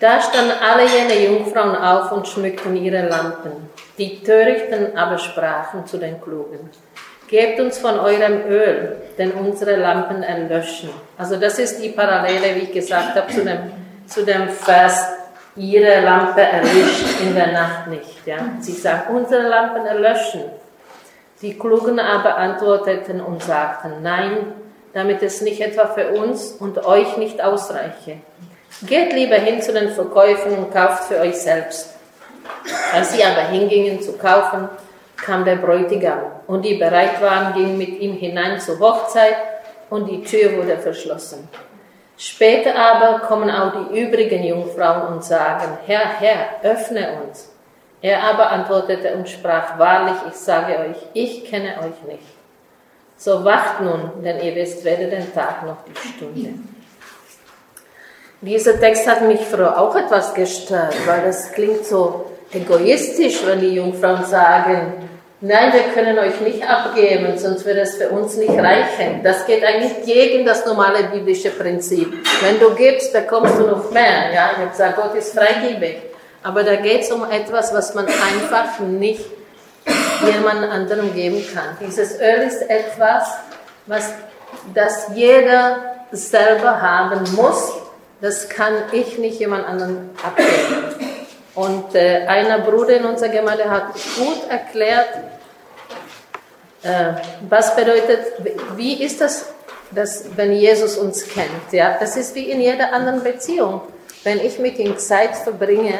S1: Da standen alle jene Jungfrauen auf und schmückten ihre Lampen. Die Törichten aber sprachen zu den Klugen. Gebt uns von eurem Öl, denn unsere Lampen erlöschen. Also das ist die Parallele, wie ich gesagt habe, zu dem, zu dem Vers, ihre Lampe erlischt in der Nacht nicht. Ja? Sie sagen, unsere Lampen erlöschen. Die Klugen aber antworteten und sagten, nein, damit es nicht etwa für uns und euch nicht ausreiche. Geht lieber hin zu den Verkäufern und kauft für euch selbst. Als sie aber hingingen zu kaufen, kam der Bräutigam und die bereit waren, gingen mit ihm hinein zur Hochzeit und die Tür wurde verschlossen. Später aber kommen auch die übrigen Jungfrauen und sagen, Herr, Herr, öffne uns. Er aber antwortete und sprach, wahrlich, ich sage euch, ich kenne euch nicht. So wacht nun, denn ihr wisst weder den Tag noch die Stunde. Dieser Text hat mich früher auch etwas gestört, weil das klingt so egoistisch, wenn die Jungfrauen sagen, nein, wir können euch nicht abgeben, sonst wird es für uns nicht reichen. Das geht eigentlich gegen das normale biblische Prinzip. Wenn du gibst, bekommst du noch mehr. Ja, ich habe gesagt, Gott ist freigebig. Aber da geht es um etwas, was man einfach nicht jemand anderem geben kann. Dieses Öl ist etwas, was das jeder selber haben muss. Das kann ich nicht jemand anderem abgeben. Und äh, einer Bruder in unserer Gemeinde hat gut erklärt, äh, was bedeutet, wie ist das, dass, wenn Jesus uns kennt. Ja? Das ist wie in jeder anderen Beziehung. Wenn ich mit ihm Zeit verbringe,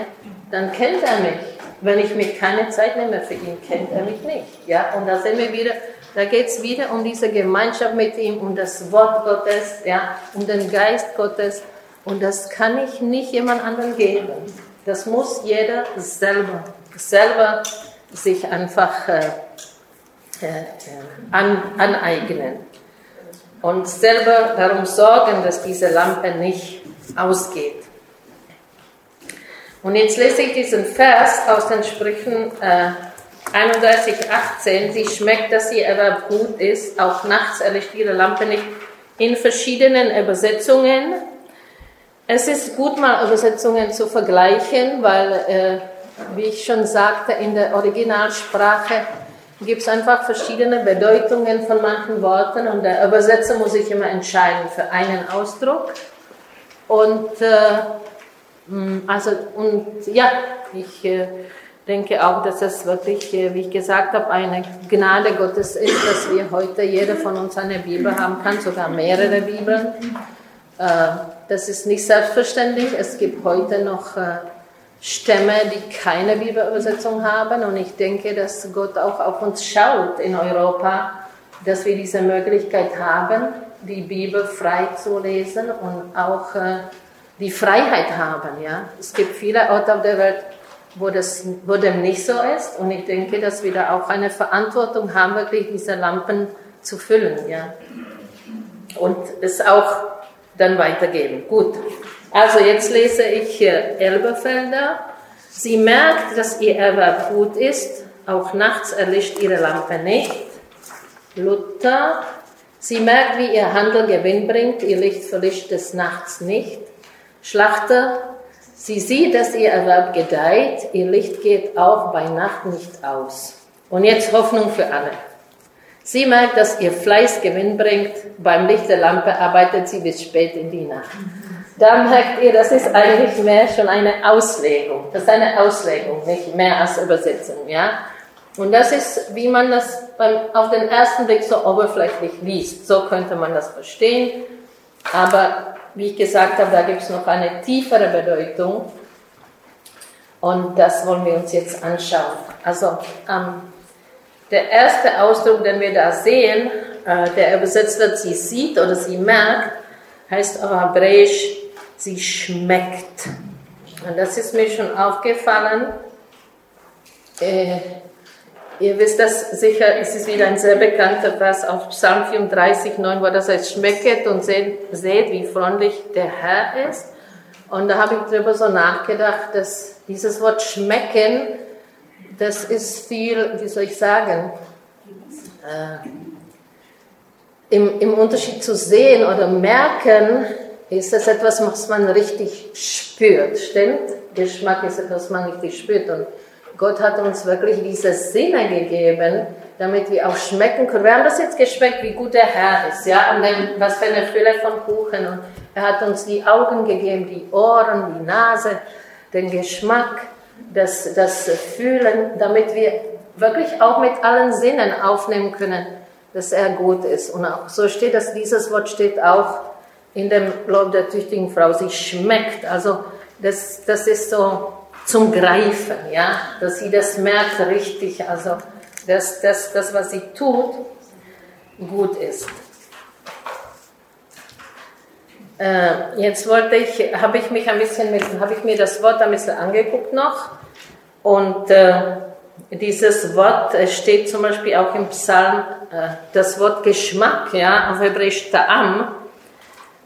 S1: dann kennt er mich. Wenn ich mir keine Zeit nehme für ihn, kennt er mich nicht. Ja? Und da sind wir wieder, da geht es wieder um diese Gemeinschaft mit ihm, um das Wort Gottes, ja? um den Geist Gottes. Und das kann ich nicht jemand anderem geben. Das muss jeder selber, selber sich einfach äh, äh, an, aneignen. Und selber darum sorgen, dass diese Lampe nicht ausgeht. Und jetzt lese ich diesen Vers aus den Sprüchen äh, 31, 18. Sie schmeckt, dass ihr Erwerb gut ist, auch nachts erlischt ihre Lampe nicht. In verschiedenen Übersetzungen. Es ist gut, mal Übersetzungen zu vergleichen, weil, äh, wie ich schon sagte, in der Originalsprache gibt es einfach verschiedene Bedeutungen von manchen Worten und der Übersetzer muss sich immer entscheiden für einen Ausdruck. Und äh, Mm, also, und ja, ich äh, denke auch, dass es wirklich, äh, wie ich gesagt habe, eine Gnade Gottes ist, dass wir heute, jeder von uns eine Bibel haben kann, sogar mehrere Bibeln. Äh, das ist nicht selbstverständlich. Es gibt heute noch Stämme, die keine Bibelübersetzung haben. Und ich denke, dass Gott auch auf uns schaut in Europa, dass wir diese Möglichkeit haben, die Bibel frei zu lesen und auch die Freiheit haben. Ja? Es gibt viele Orte auf der Welt, wo, das, wo dem nicht so ist. Und ich denke, dass wir da auch eine Verantwortung haben, wirklich diese Lampen zu füllen. Ja? Und es auch dann weitergeben. Gut. Also jetzt lese ich hier Elberfelder. Sie merkt, dass ihr Erwerb gut ist. Auch nachts erlischt ihre Lampe nicht. Luther. Sie merkt, wie ihr Handel Gewinn bringt. Ihr Licht verlischt des Nachts nicht. Schlachter, sie sieht, dass ihr Erwerb gedeiht, ihr Licht geht auch bei Nacht nicht aus. Und jetzt Hoffnung für alle. Sie merkt, dass ihr Fleiß Gewinn bringt. Beim Licht der Lampe arbeitet sie bis spät in die Nacht. Da merkt ihr, das ist eigentlich mehr schon eine Auslegung. Das ist eine Auslegung, nicht mehr als Übersetzung, ja. Und das ist, wie man das beim, auf den ersten Blick so oberflächlich liest. So könnte man das verstehen. Aber wie ich gesagt habe, da gibt es noch eine tiefere Bedeutung. Und das wollen wir uns jetzt anschauen. Also ähm, der erste Ausdruck, den wir da sehen, äh, der übersetzt wird, sie sieht oder sie merkt, heißt auf Hebräisch, sie schmeckt. Und das ist mir schon aufgefallen. Äh, Ihr wisst das sicher, es ist wieder ein sehr bekannter Vers auf Psalm 34, 9, wo das heißt, schmecket und seht, seht, wie freundlich der Herr ist. Und da habe ich darüber so nachgedacht, dass dieses Wort schmecken, das ist viel, wie soll ich sagen, äh, im, im Unterschied zu sehen oder merken, ist es etwas, was man richtig spürt. Stimmt? Geschmack ist etwas, was man richtig spürt. Und Gott hat uns wirklich diese Sinne gegeben, damit wir auch schmecken können. Wir haben das jetzt geschmeckt, wie gut der Herr ist, ja, und dann, was für eine Fülle von Kuchen. Und er hat uns die Augen gegeben, die Ohren, die Nase, den Geschmack, das, das Fühlen, damit wir wirklich auch mit allen Sinnen aufnehmen können, dass er gut ist. Und auch so steht das, dieses Wort steht auch in dem Lob der tüchtigen Frau, sie schmeckt. Also das, das ist so zum Greifen, ja, dass sie das merkt richtig, also dass das, das, was sie tut, gut ist. Äh, jetzt wollte ich, habe ich mich ein bisschen habe ich mir das Wort ein bisschen angeguckt noch und äh, dieses Wort steht zum Beispiel auch im Psalm, äh, das Wort Geschmack, ja, auf Hebräisch Ta'am.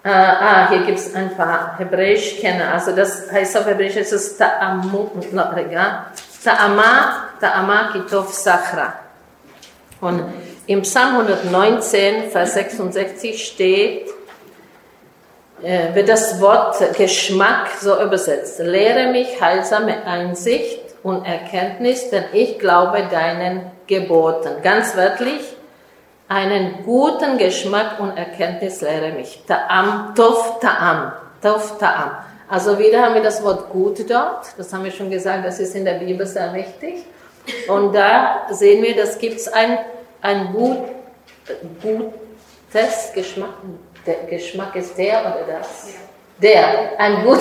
S1: Äh, ah, hier gibt es ein paar Hebräisch-Kenner. Also das heißt auf Hebräisch ist es Ta'amu, Ta'ama, Ta'ama Kitov Sachra. Und im Psalm 119, Vers 66 steht, äh, wird das Wort Geschmack so übersetzt. Lehre mich heilsame Einsicht und Erkenntnis, denn ich glaube deinen Geboten. Ganz wörtlich, einen guten Geschmack und Erkenntnis lehre mich. Ta'am, Tov Ta'am, Tov Ta'am. Also wieder haben wir das Wort gut dort, das haben wir schon gesagt, das ist in der Bibel sehr wichtig. Und da sehen wir, das gibt es ein, ein gut, gutes Geschmack. Der Geschmack ist der oder das? Ja der, ein, gut,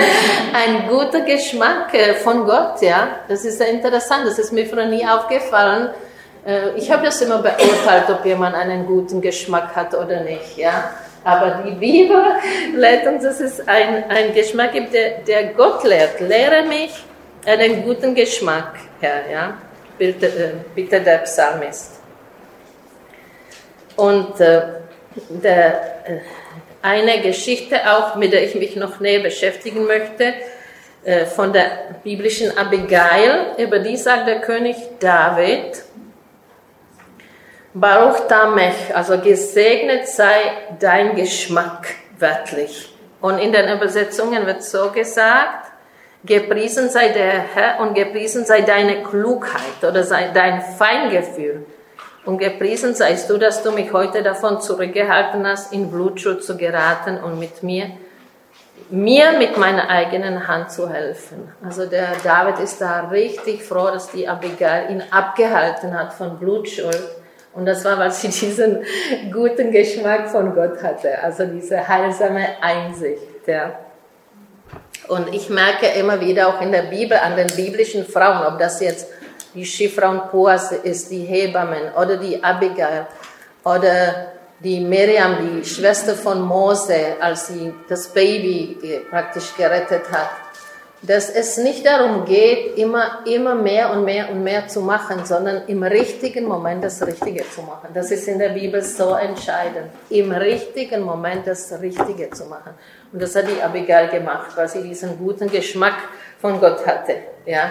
S1: ein guter Geschmack äh, von Gott, ja. Das ist sehr interessant, das ist mir früher nie aufgefallen. Äh, ich habe das immer beurteilt, ob jemand einen guten Geschmack hat oder nicht, ja. Aber die Bibel lehrt uns, dass es ein, ein Geschmack gibt, der, der Gott lehrt. Lehre mich einen guten Geschmack, Herr, ja. Bitte, äh, bitte der Psalmist. Und äh, der eine Geschichte auch, mit der ich mich noch näher beschäftigen möchte, äh, von der biblischen Abigail. Über die sagt der König David, Baruch Tamech, also gesegnet sei dein Geschmack, wörtlich. Und in den Übersetzungen wird so gesagt, gepriesen sei der Herr und gepriesen sei deine Klugheit oder sei dein Feingefühl. Und gepriesen seist du, dass du mich heute davon zurückgehalten hast, in Blutschuld zu geraten und mit mir, mir mit meiner eigenen Hand zu helfen. Also der David ist da richtig froh, dass die Abigail ihn abgehalten hat von Blutschuld. Und das war, weil sie diesen guten Geschmack von Gott hatte, also diese heilsame Einsicht. Ja. Und ich merke immer wieder auch in der Bibel an den biblischen Frauen, ob das jetzt die Schifraun Poas ist die Hebammen oder die Abigail oder die Miriam, die Schwester von Mose, als sie das Baby äh, praktisch gerettet hat, dass es nicht darum geht, immer, immer mehr und mehr und mehr zu machen, sondern im richtigen Moment das Richtige zu machen. Das ist in der Bibel so entscheidend. Im richtigen Moment das Richtige zu machen. Und das hat die Abigail gemacht, weil sie diesen guten Geschmack von Gott hatte. Ja.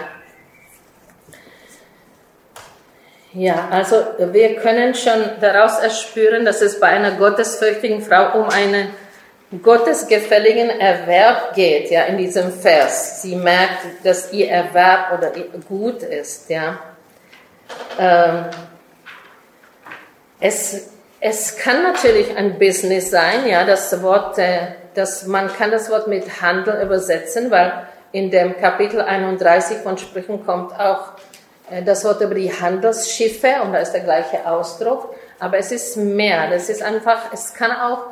S1: Ja, also wir können schon daraus erspüren, dass es bei einer gottesfürchtigen Frau um einen gottesgefälligen Erwerb geht, ja, in diesem Vers. Sie merkt, dass ihr Erwerb oder gut ist, ja. Ähm, es, es kann natürlich ein Business sein, ja, das Wort, das, man kann das Wort mit Handel übersetzen, weil in dem Kapitel 31 von Sprüchen kommt auch das Wort über die Handelsschiffe und da ist der gleiche Ausdruck, aber es ist mehr. Das ist einfach, es kann auch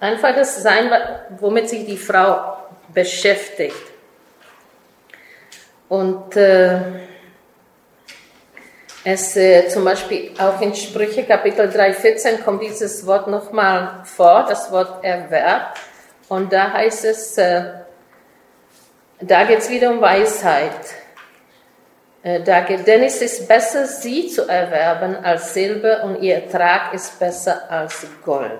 S1: einfach das sein, womit sich die Frau beschäftigt. Und äh, es äh, zum Beispiel auch in Sprüche Kapitel 3,14 kommt dieses Wort nochmal vor, das Wort Erwerb. Und da heißt es, äh, da geht es wieder um Weisheit. Äh, denn es ist besser, sie zu erwerben als Silber und ihr Ertrag ist besser als Gold.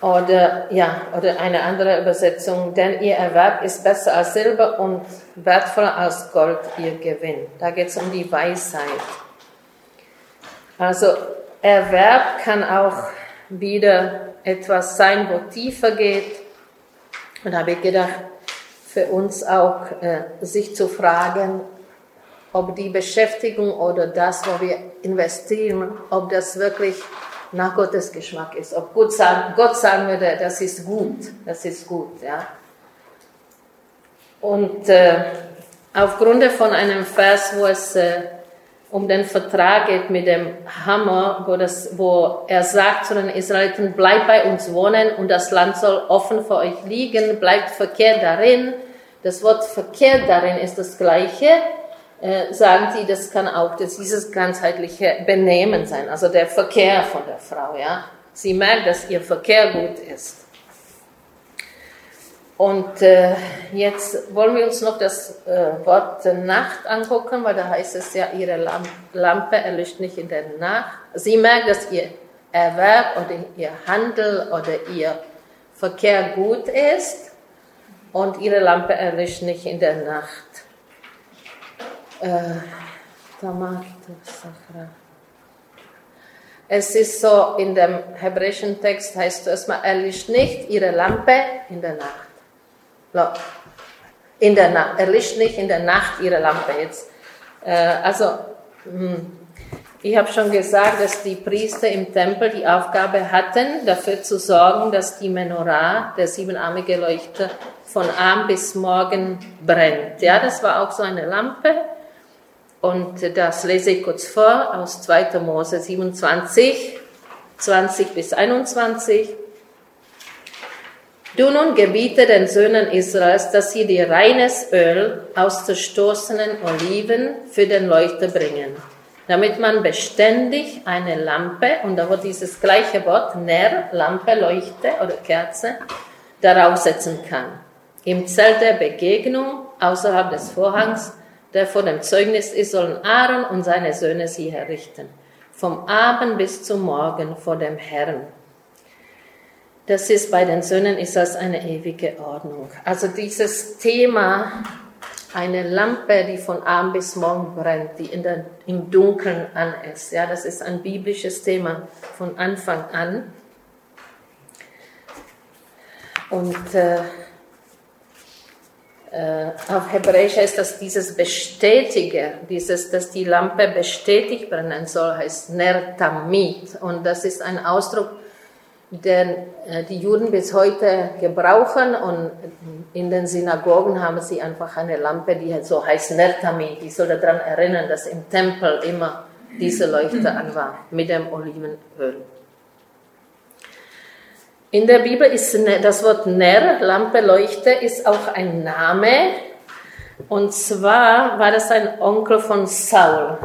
S1: Oder, ja, oder eine andere Übersetzung, denn ihr Erwerb ist besser als Silber und wertvoller als Gold, ihr Gewinn. Da geht es um die Weisheit. Also Erwerb kann auch wieder etwas sein, wo tiefer geht. Und habe ich gedacht, für uns auch äh, sich zu fragen, ob die Beschäftigung oder das, wo wir investieren, ob das wirklich nach Gottes Geschmack ist. Ob Gott sagen, Gott sagen würde, das ist gut, das ist gut, ja. Und äh, aufgrund von einem Vers, wo es äh, um den Vertrag geht mit dem Hammer, wo, das, wo er sagt zu den Israeliten, bleibt bei uns wohnen und das Land soll offen für euch liegen, bleibt Verkehr darin. Das Wort Verkehr darin ist das gleiche. Äh, sagen sie, das kann auch das, dieses ganzheitliche Benehmen sein, also der Verkehr von der Frau. Ja? Sie merkt, dass ihr Verkehr gut ist. Und äh, jetzt wollen wir uns noch das äh, Wort Nacht angucken, weil da heißt es ja, ihre Lamp Lampe erlischt nicht in der Nacht. Sie merkt, dass ihr Erwerb oder ihr Handel oder ihr Verkehr gut ist und ihre Lampe erlischt nicht in der Nacht. Äh, es ist so, in dem hebräischen Text heißt es erstmal, erlischt nicht ihre Lampe in der Nacht. In der Nacht, erlischt nicht in der Nacht ihre Lampe jetzt. Äh, also, hm, ich habe schon gesagt, dass die Priester im Tempel die Aufgabe hatten, dafür zu sorgen, dass die Menorah, der siebenarmige Leuchter, von Abend bis Morgen brennt. Ja, das war auch so eine Lampe. Und das lese ich kurz vor aus 2. Mose 27, 20 bis 21. Du nun gebiete den Söhnen Israels, dass sie dir reines Öl aus zerstoßenen Oliven für den Leuchter bringen, damit man beständig eine Lampe, und da wird dieses gleiche Wort, Ner, Lampe, Leuchte oder Kerze, darauf setzen kann. Im Zelt der Begegnung, außerhalb des Vorhangs, der vor dem Zeugnis ist, sollen Aaron und seine Söhne sie herrichten, vom Abend bis zum Morgen vor dem Herrn das ist bei den Söhnen ist das eine ewige Ordnung. Also dieses Thema, eine Lampe, die von Abend bis Morgen brennt, die in der, im Dunkeln an ist, ja, das ist ein biblisches Thema von Anfang an. Und äh, äh, auf Hebräisch heißt das dieses Bestätige, dieses, dass die Lampe bestätigt brennen soll, heißt Ner Tamid. Und das ist ein Ausdruck, den äh, die Juden bis heute gebrauchen und in den Synagogen haben sie einfach eine Lampe, die so heißt Nertami, die soll daran erinnern, dass im Tempel immer diese Leuchte an war mit dem Olivenöl. In der Bibel ist das Wort Ner, Lampe, Leuchte, ist auch ein Name. Und zwar war das ein Onkel von Saul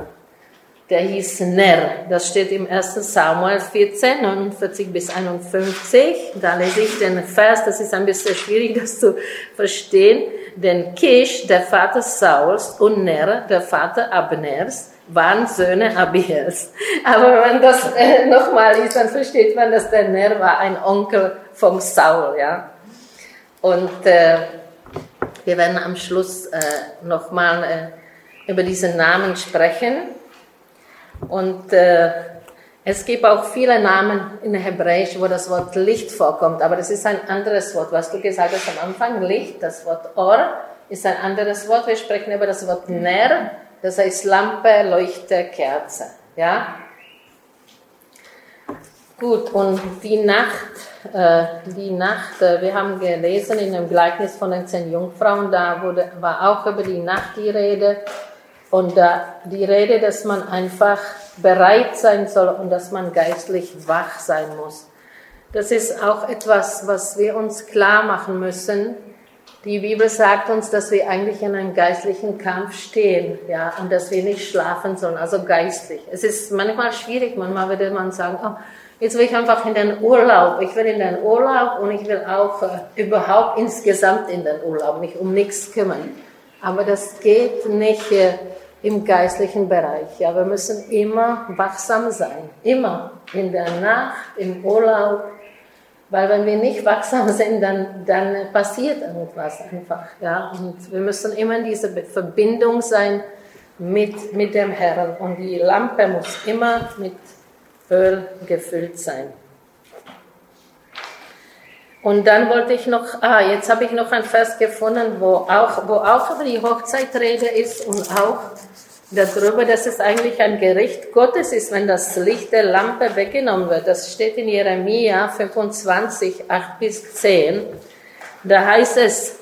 S1: der hieß Ner. Das steht im 1. Samuel 14, 49 bis 51. Da lese ich den Vers, das ist ein bisschen schwierig, das zu verstehen. Denn Kish, der Vater Sauls, und Ner, der Vater Abners, waren Söhne Abiels. Aber wenn man das äh, nochmal liest, dann versteht man, dass der Ner war ein Onkel vom Saul, ja. Und äh, wir werden am Schluss äh, nochmal äh, über diesen Namen sprechen. Und äh, es gibt auch viele Namen in Hebräisch, wo das Wort Licht vorkommt, aber das ist ein anderes Wort. Was du gesagt hast am Anfang, Licht, das Wort Or ist ein anderes Wort. Wir sprechen über das Wort Ner, das heißt Lampe, Leuchte, Kerze. Ja? Gut, und die Nacht, äh, die Nacht, äh, wir haben gelesen in dem Gleichnis von den zehn Jungfrauen, da wurde, war auch über die Nacht die Rede. Und äh, die Rede, dass man einfach bereit sein soll und dass man geistlich wach sein muss. Das ist auch etwas, was wir uns klar machen müssen. Die Bibel sagt uns, dass wir eigentlich in einem geistlichen Kampf stehen, ja, und dass wir nicht schlafen sollen, also geistlich. Es ist manchmal schwierig, manchmal würde man sagen, oh, jetzt will ich einfach in den Urlaub, ich will in den Urlaub und ich will auch äh, überhaupt insgesamt in den Urlaub, nicht um nichts kümmern. Aber das geht nicht, äh, im geistlichen Bereich. Ja, wir müssen immer wachsam sein, immer in der Nacht, im Urlaub, weil wenn wir nicht wachsam sind, dann, dann passiert irgendwas einfach. Ja, und wir müssen immer in dieser Verbindung sein mit, mit dem Herrn und die Lampe muss immer mit Öl gefüllt sein. Und dann wollte ich noch, ah, jetzt habe ich noch ein Vers gefunden, wo auch, wo auch über die Hochzeitrede ist und auch darüber, dass es eigentlich ein Gericht Gottes ist, wenn das Licht der Lampe weggenommen wird. Das steht in Jeremia 25, 8 bis 10. Da heißt es,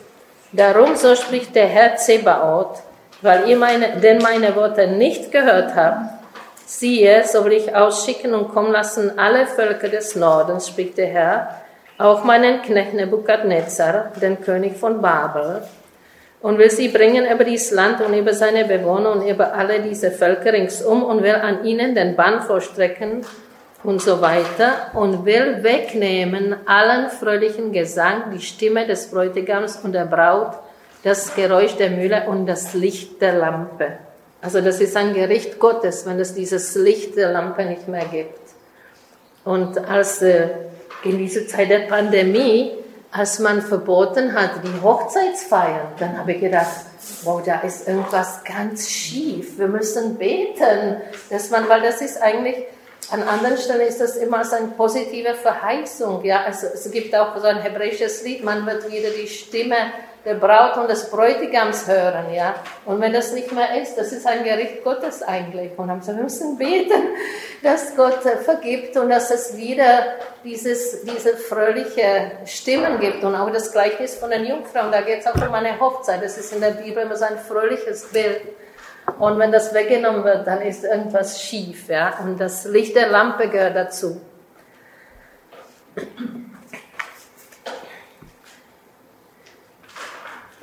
S1: darum so spricht der Herr Zebaoth, weil ihr meine, denn meine Worte nicht gehört habt, siehe, so will ich ausschicken und kommen lassen alle Völker des Nordens, spricht der Herr, auch meinen Knecht Nebukadnezar, den König von Babel, und will sie bringen über dieses Land und über seine Bewohner und über alle diese Völker ringsum und will an ihnen den Bann vorstrecken und so weiter und will wegnehmen allen fröhlichen Gesang, die Stimme des Bräutigams und der Braut, das Geräusch der Mühle und das Licht der Lampe. Also das ist ein Gericht Gottes, wenn es dieses Licht der Lampe nicht mehr gibt. Und als äh, in dieser Zeit der Pandemie, als man verboten hat, die Hochzeitsfeiern, dann habe ich gedacht, wow, da ist irgendwas ganz schief. Wir müssen beten, dass man, weil das ist eigentlich, an anderen Stellen ist das immer als eine positive Verheißung. Ja, also es gibt auch so ein hebräisches Lied, man wird wieder die Stimme der Braut und des Bräutigams hören, ja. Und wenn das nicht mehr ist, das ist ein Gericht Gottes eigentlich. Und haben gesagt, wir müssen beten, dass Gott vergibt und dass es wieder dieses, diese fröhliche Stimmen gibt. Und auch das Gleichnis von den Jungfrauen, da geht es auch um eine Hochzeit. Das ist in der Bibel immer so ein fröhliches Bild. Und wenn das weggenommen wird, dann ist irgendwas schief, ja. Und das Licht der Lampe gehört dazu.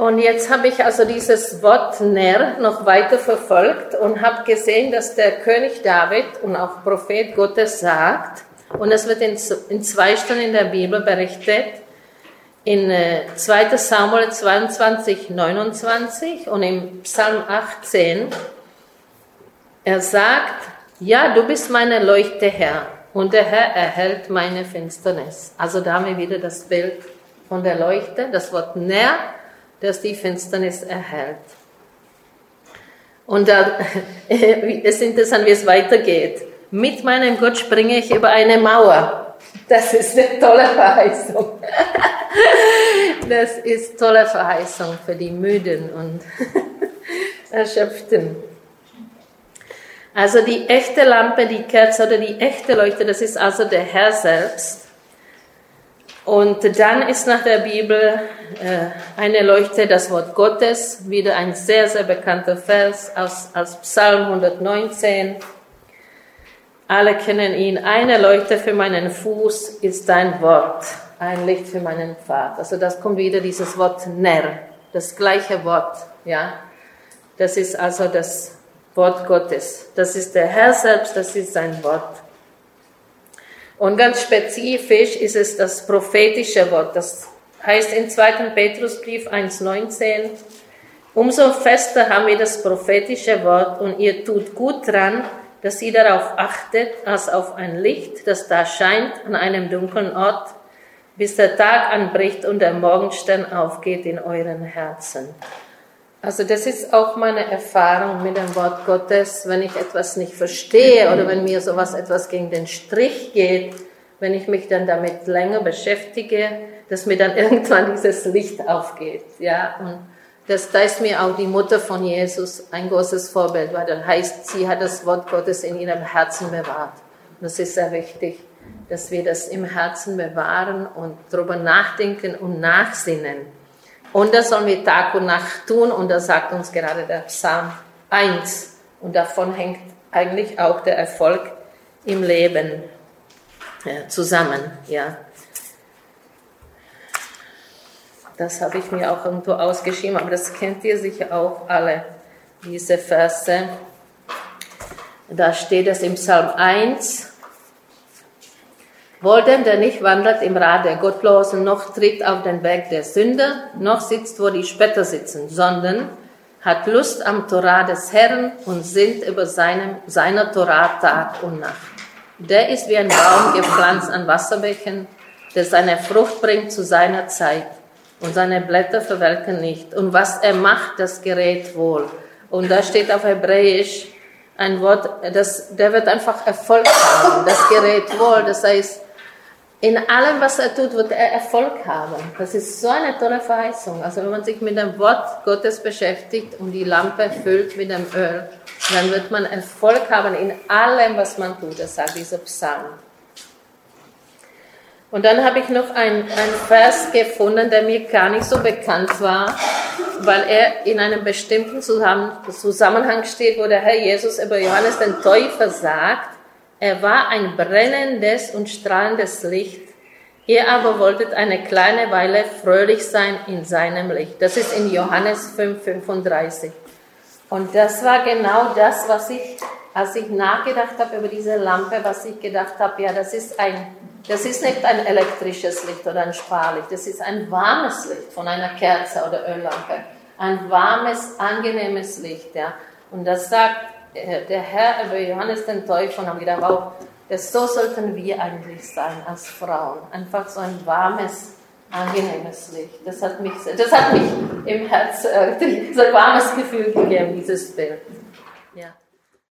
S1: Und jetzt habe ich also dieses Wort Ner noch weiter verfolgt und habe gesehen, dass der König David und auch Prophet Gottes sagt, und es wird in, zwei Stunden in der Bibel berichtet, in 2 äh, Samuel 22, 29 und im Psalm 18, er sagt, ja, du bist meine Leuchte, Herr, und der Herr erhält meine Finsternis. Also da haben wir wieder das Bild von der Leuchte, das Wort Ner das die Finsternis erhält. Und da, es ist interessant, wie es weitergeht. Mit meinem Gott springe ich über eine Mauer. Das ist eine tolle Verheißung. Das ist tolle Verheißung für die Müden und Erschöpften. Also die echte Lampe, die Kerze oder die echte Leuchte, das ist also der Herr selbst. Und dann ist nach der Bibel äh, eine Leuchte das Wort Gottes, wieder ein sehr, sehr bekannter Vers aus, aus Psalm 119. Alle kennen ihn. Eine Leuchte für meinen Fuß ist dein Wort, ein Licht für meinen Pfad. Also das kommt wieder dieses Wort Ner, das gleiche Wort, ja. Das ist also das Wort Gottes. Das ist der Herr selbst, das ist sein Wort. Und ganz spezifisch ist es das prophetische Wort. Das heißt in 2. Petrusbrief 1,19, umso fester haben wir das prophetische Wort und ihr tut gut dran, dass ihr darauf achtet, als auf ein Licht, das da scheint an einem dunklen Ort, bis der Tag anbricht und der Morgenstern aufgeht in euren Herzen. Also das ist auch meine Erfahrung mit dem Wort Gottes, wenn ich etwas nicht verstehe oder wenn mir sowas etwas gegen den Strich geht, wenn ich mich dann damit länger beschäftige, dass mir dann irgendwann dieses Licht aufgeht, ja. Und das, da ist mir auch die Mutter von Jesus ein großes Vorbild, weil dann heißt, sie hat das Wort Gottes in ihrem Herzen bewahrt. Und das ist sehr wichtig, dass wir das im Herzen bewahren und darüber nachdenken und nachsinnen. Und das sollen wir Tag und Nacht tun. Und das sagt uns gerade der Psalm 1. Und davon hängt eigentlich auch der Erfolg im Leben ja, zusammen. Ja. Das habe ich mir auch irgendwo ausgeschrieben, aber das kennt ihr sicher auch alle, diese Verse. Da steht es im Psalm 1, Wohl dem, der nicht wandelt im Rat der Gottlosen, noch tritt auf den Weg der Sünder, noch sitzt, wo die Spötter sitzen, sondern hat Lust am Torah des Herrn und sinnt über seinem, seiner Torah Tag und Nacht. Der ist wie ein Baum gepflanzt an Wasserbächen, der seine Frucht bringt zu seiner Zeit und seine Blätter verwelken nicht. Und was er macht, das gerät wohl. Und da steht auf Hebräisch ein Wort, das, der wird einfach Erfolg haben. Das gerät wohl, das heißt, in allem, was er tut, wird er Erfolg haben. Das ist so eine tolle Verheißung. Also wenn man sich mit dem Wort Gottes beschäftigt und die Lampe füllt mit dem Öl, dann wird man Erfolg haben in allem, was man tut. Das sagt dieser Psalm. Und dann habe ich noch einen Vers gefunden, der mir gar nicht so bekannt war, weil er in einem bestimmten Zusammenhang steht, wo der Herr Jesus über Johannes den Täufer sagt, er war ein brennendes und strahlendes Licht. Ihr aber wolltet eine kleine Weile fröhlich sein in seinem Licht. Das ist in Johannes 5, 35. Und das war genau das, was ich, als ich nachgedacht habe über diese Lampe, was ich gedacht habe, ja, das ist ein, das ist nicht ein elektrisches Licht oder ein Sparlicht, das ist ein warmes Licht von einer Kerze oder Öllampe. Ein warmes, angenehmes Licht, ja. Und das sagt der Herr über Johannes den Täufer und haben gedacht, wow, das, so sollten wir eigentlich sein als Frauen. Einfach so ein warmes, angenehmes Licht. Das hat mich, das hat mich im Herzen äh, so ein warmes Gefühl gegeben, dieses Bild.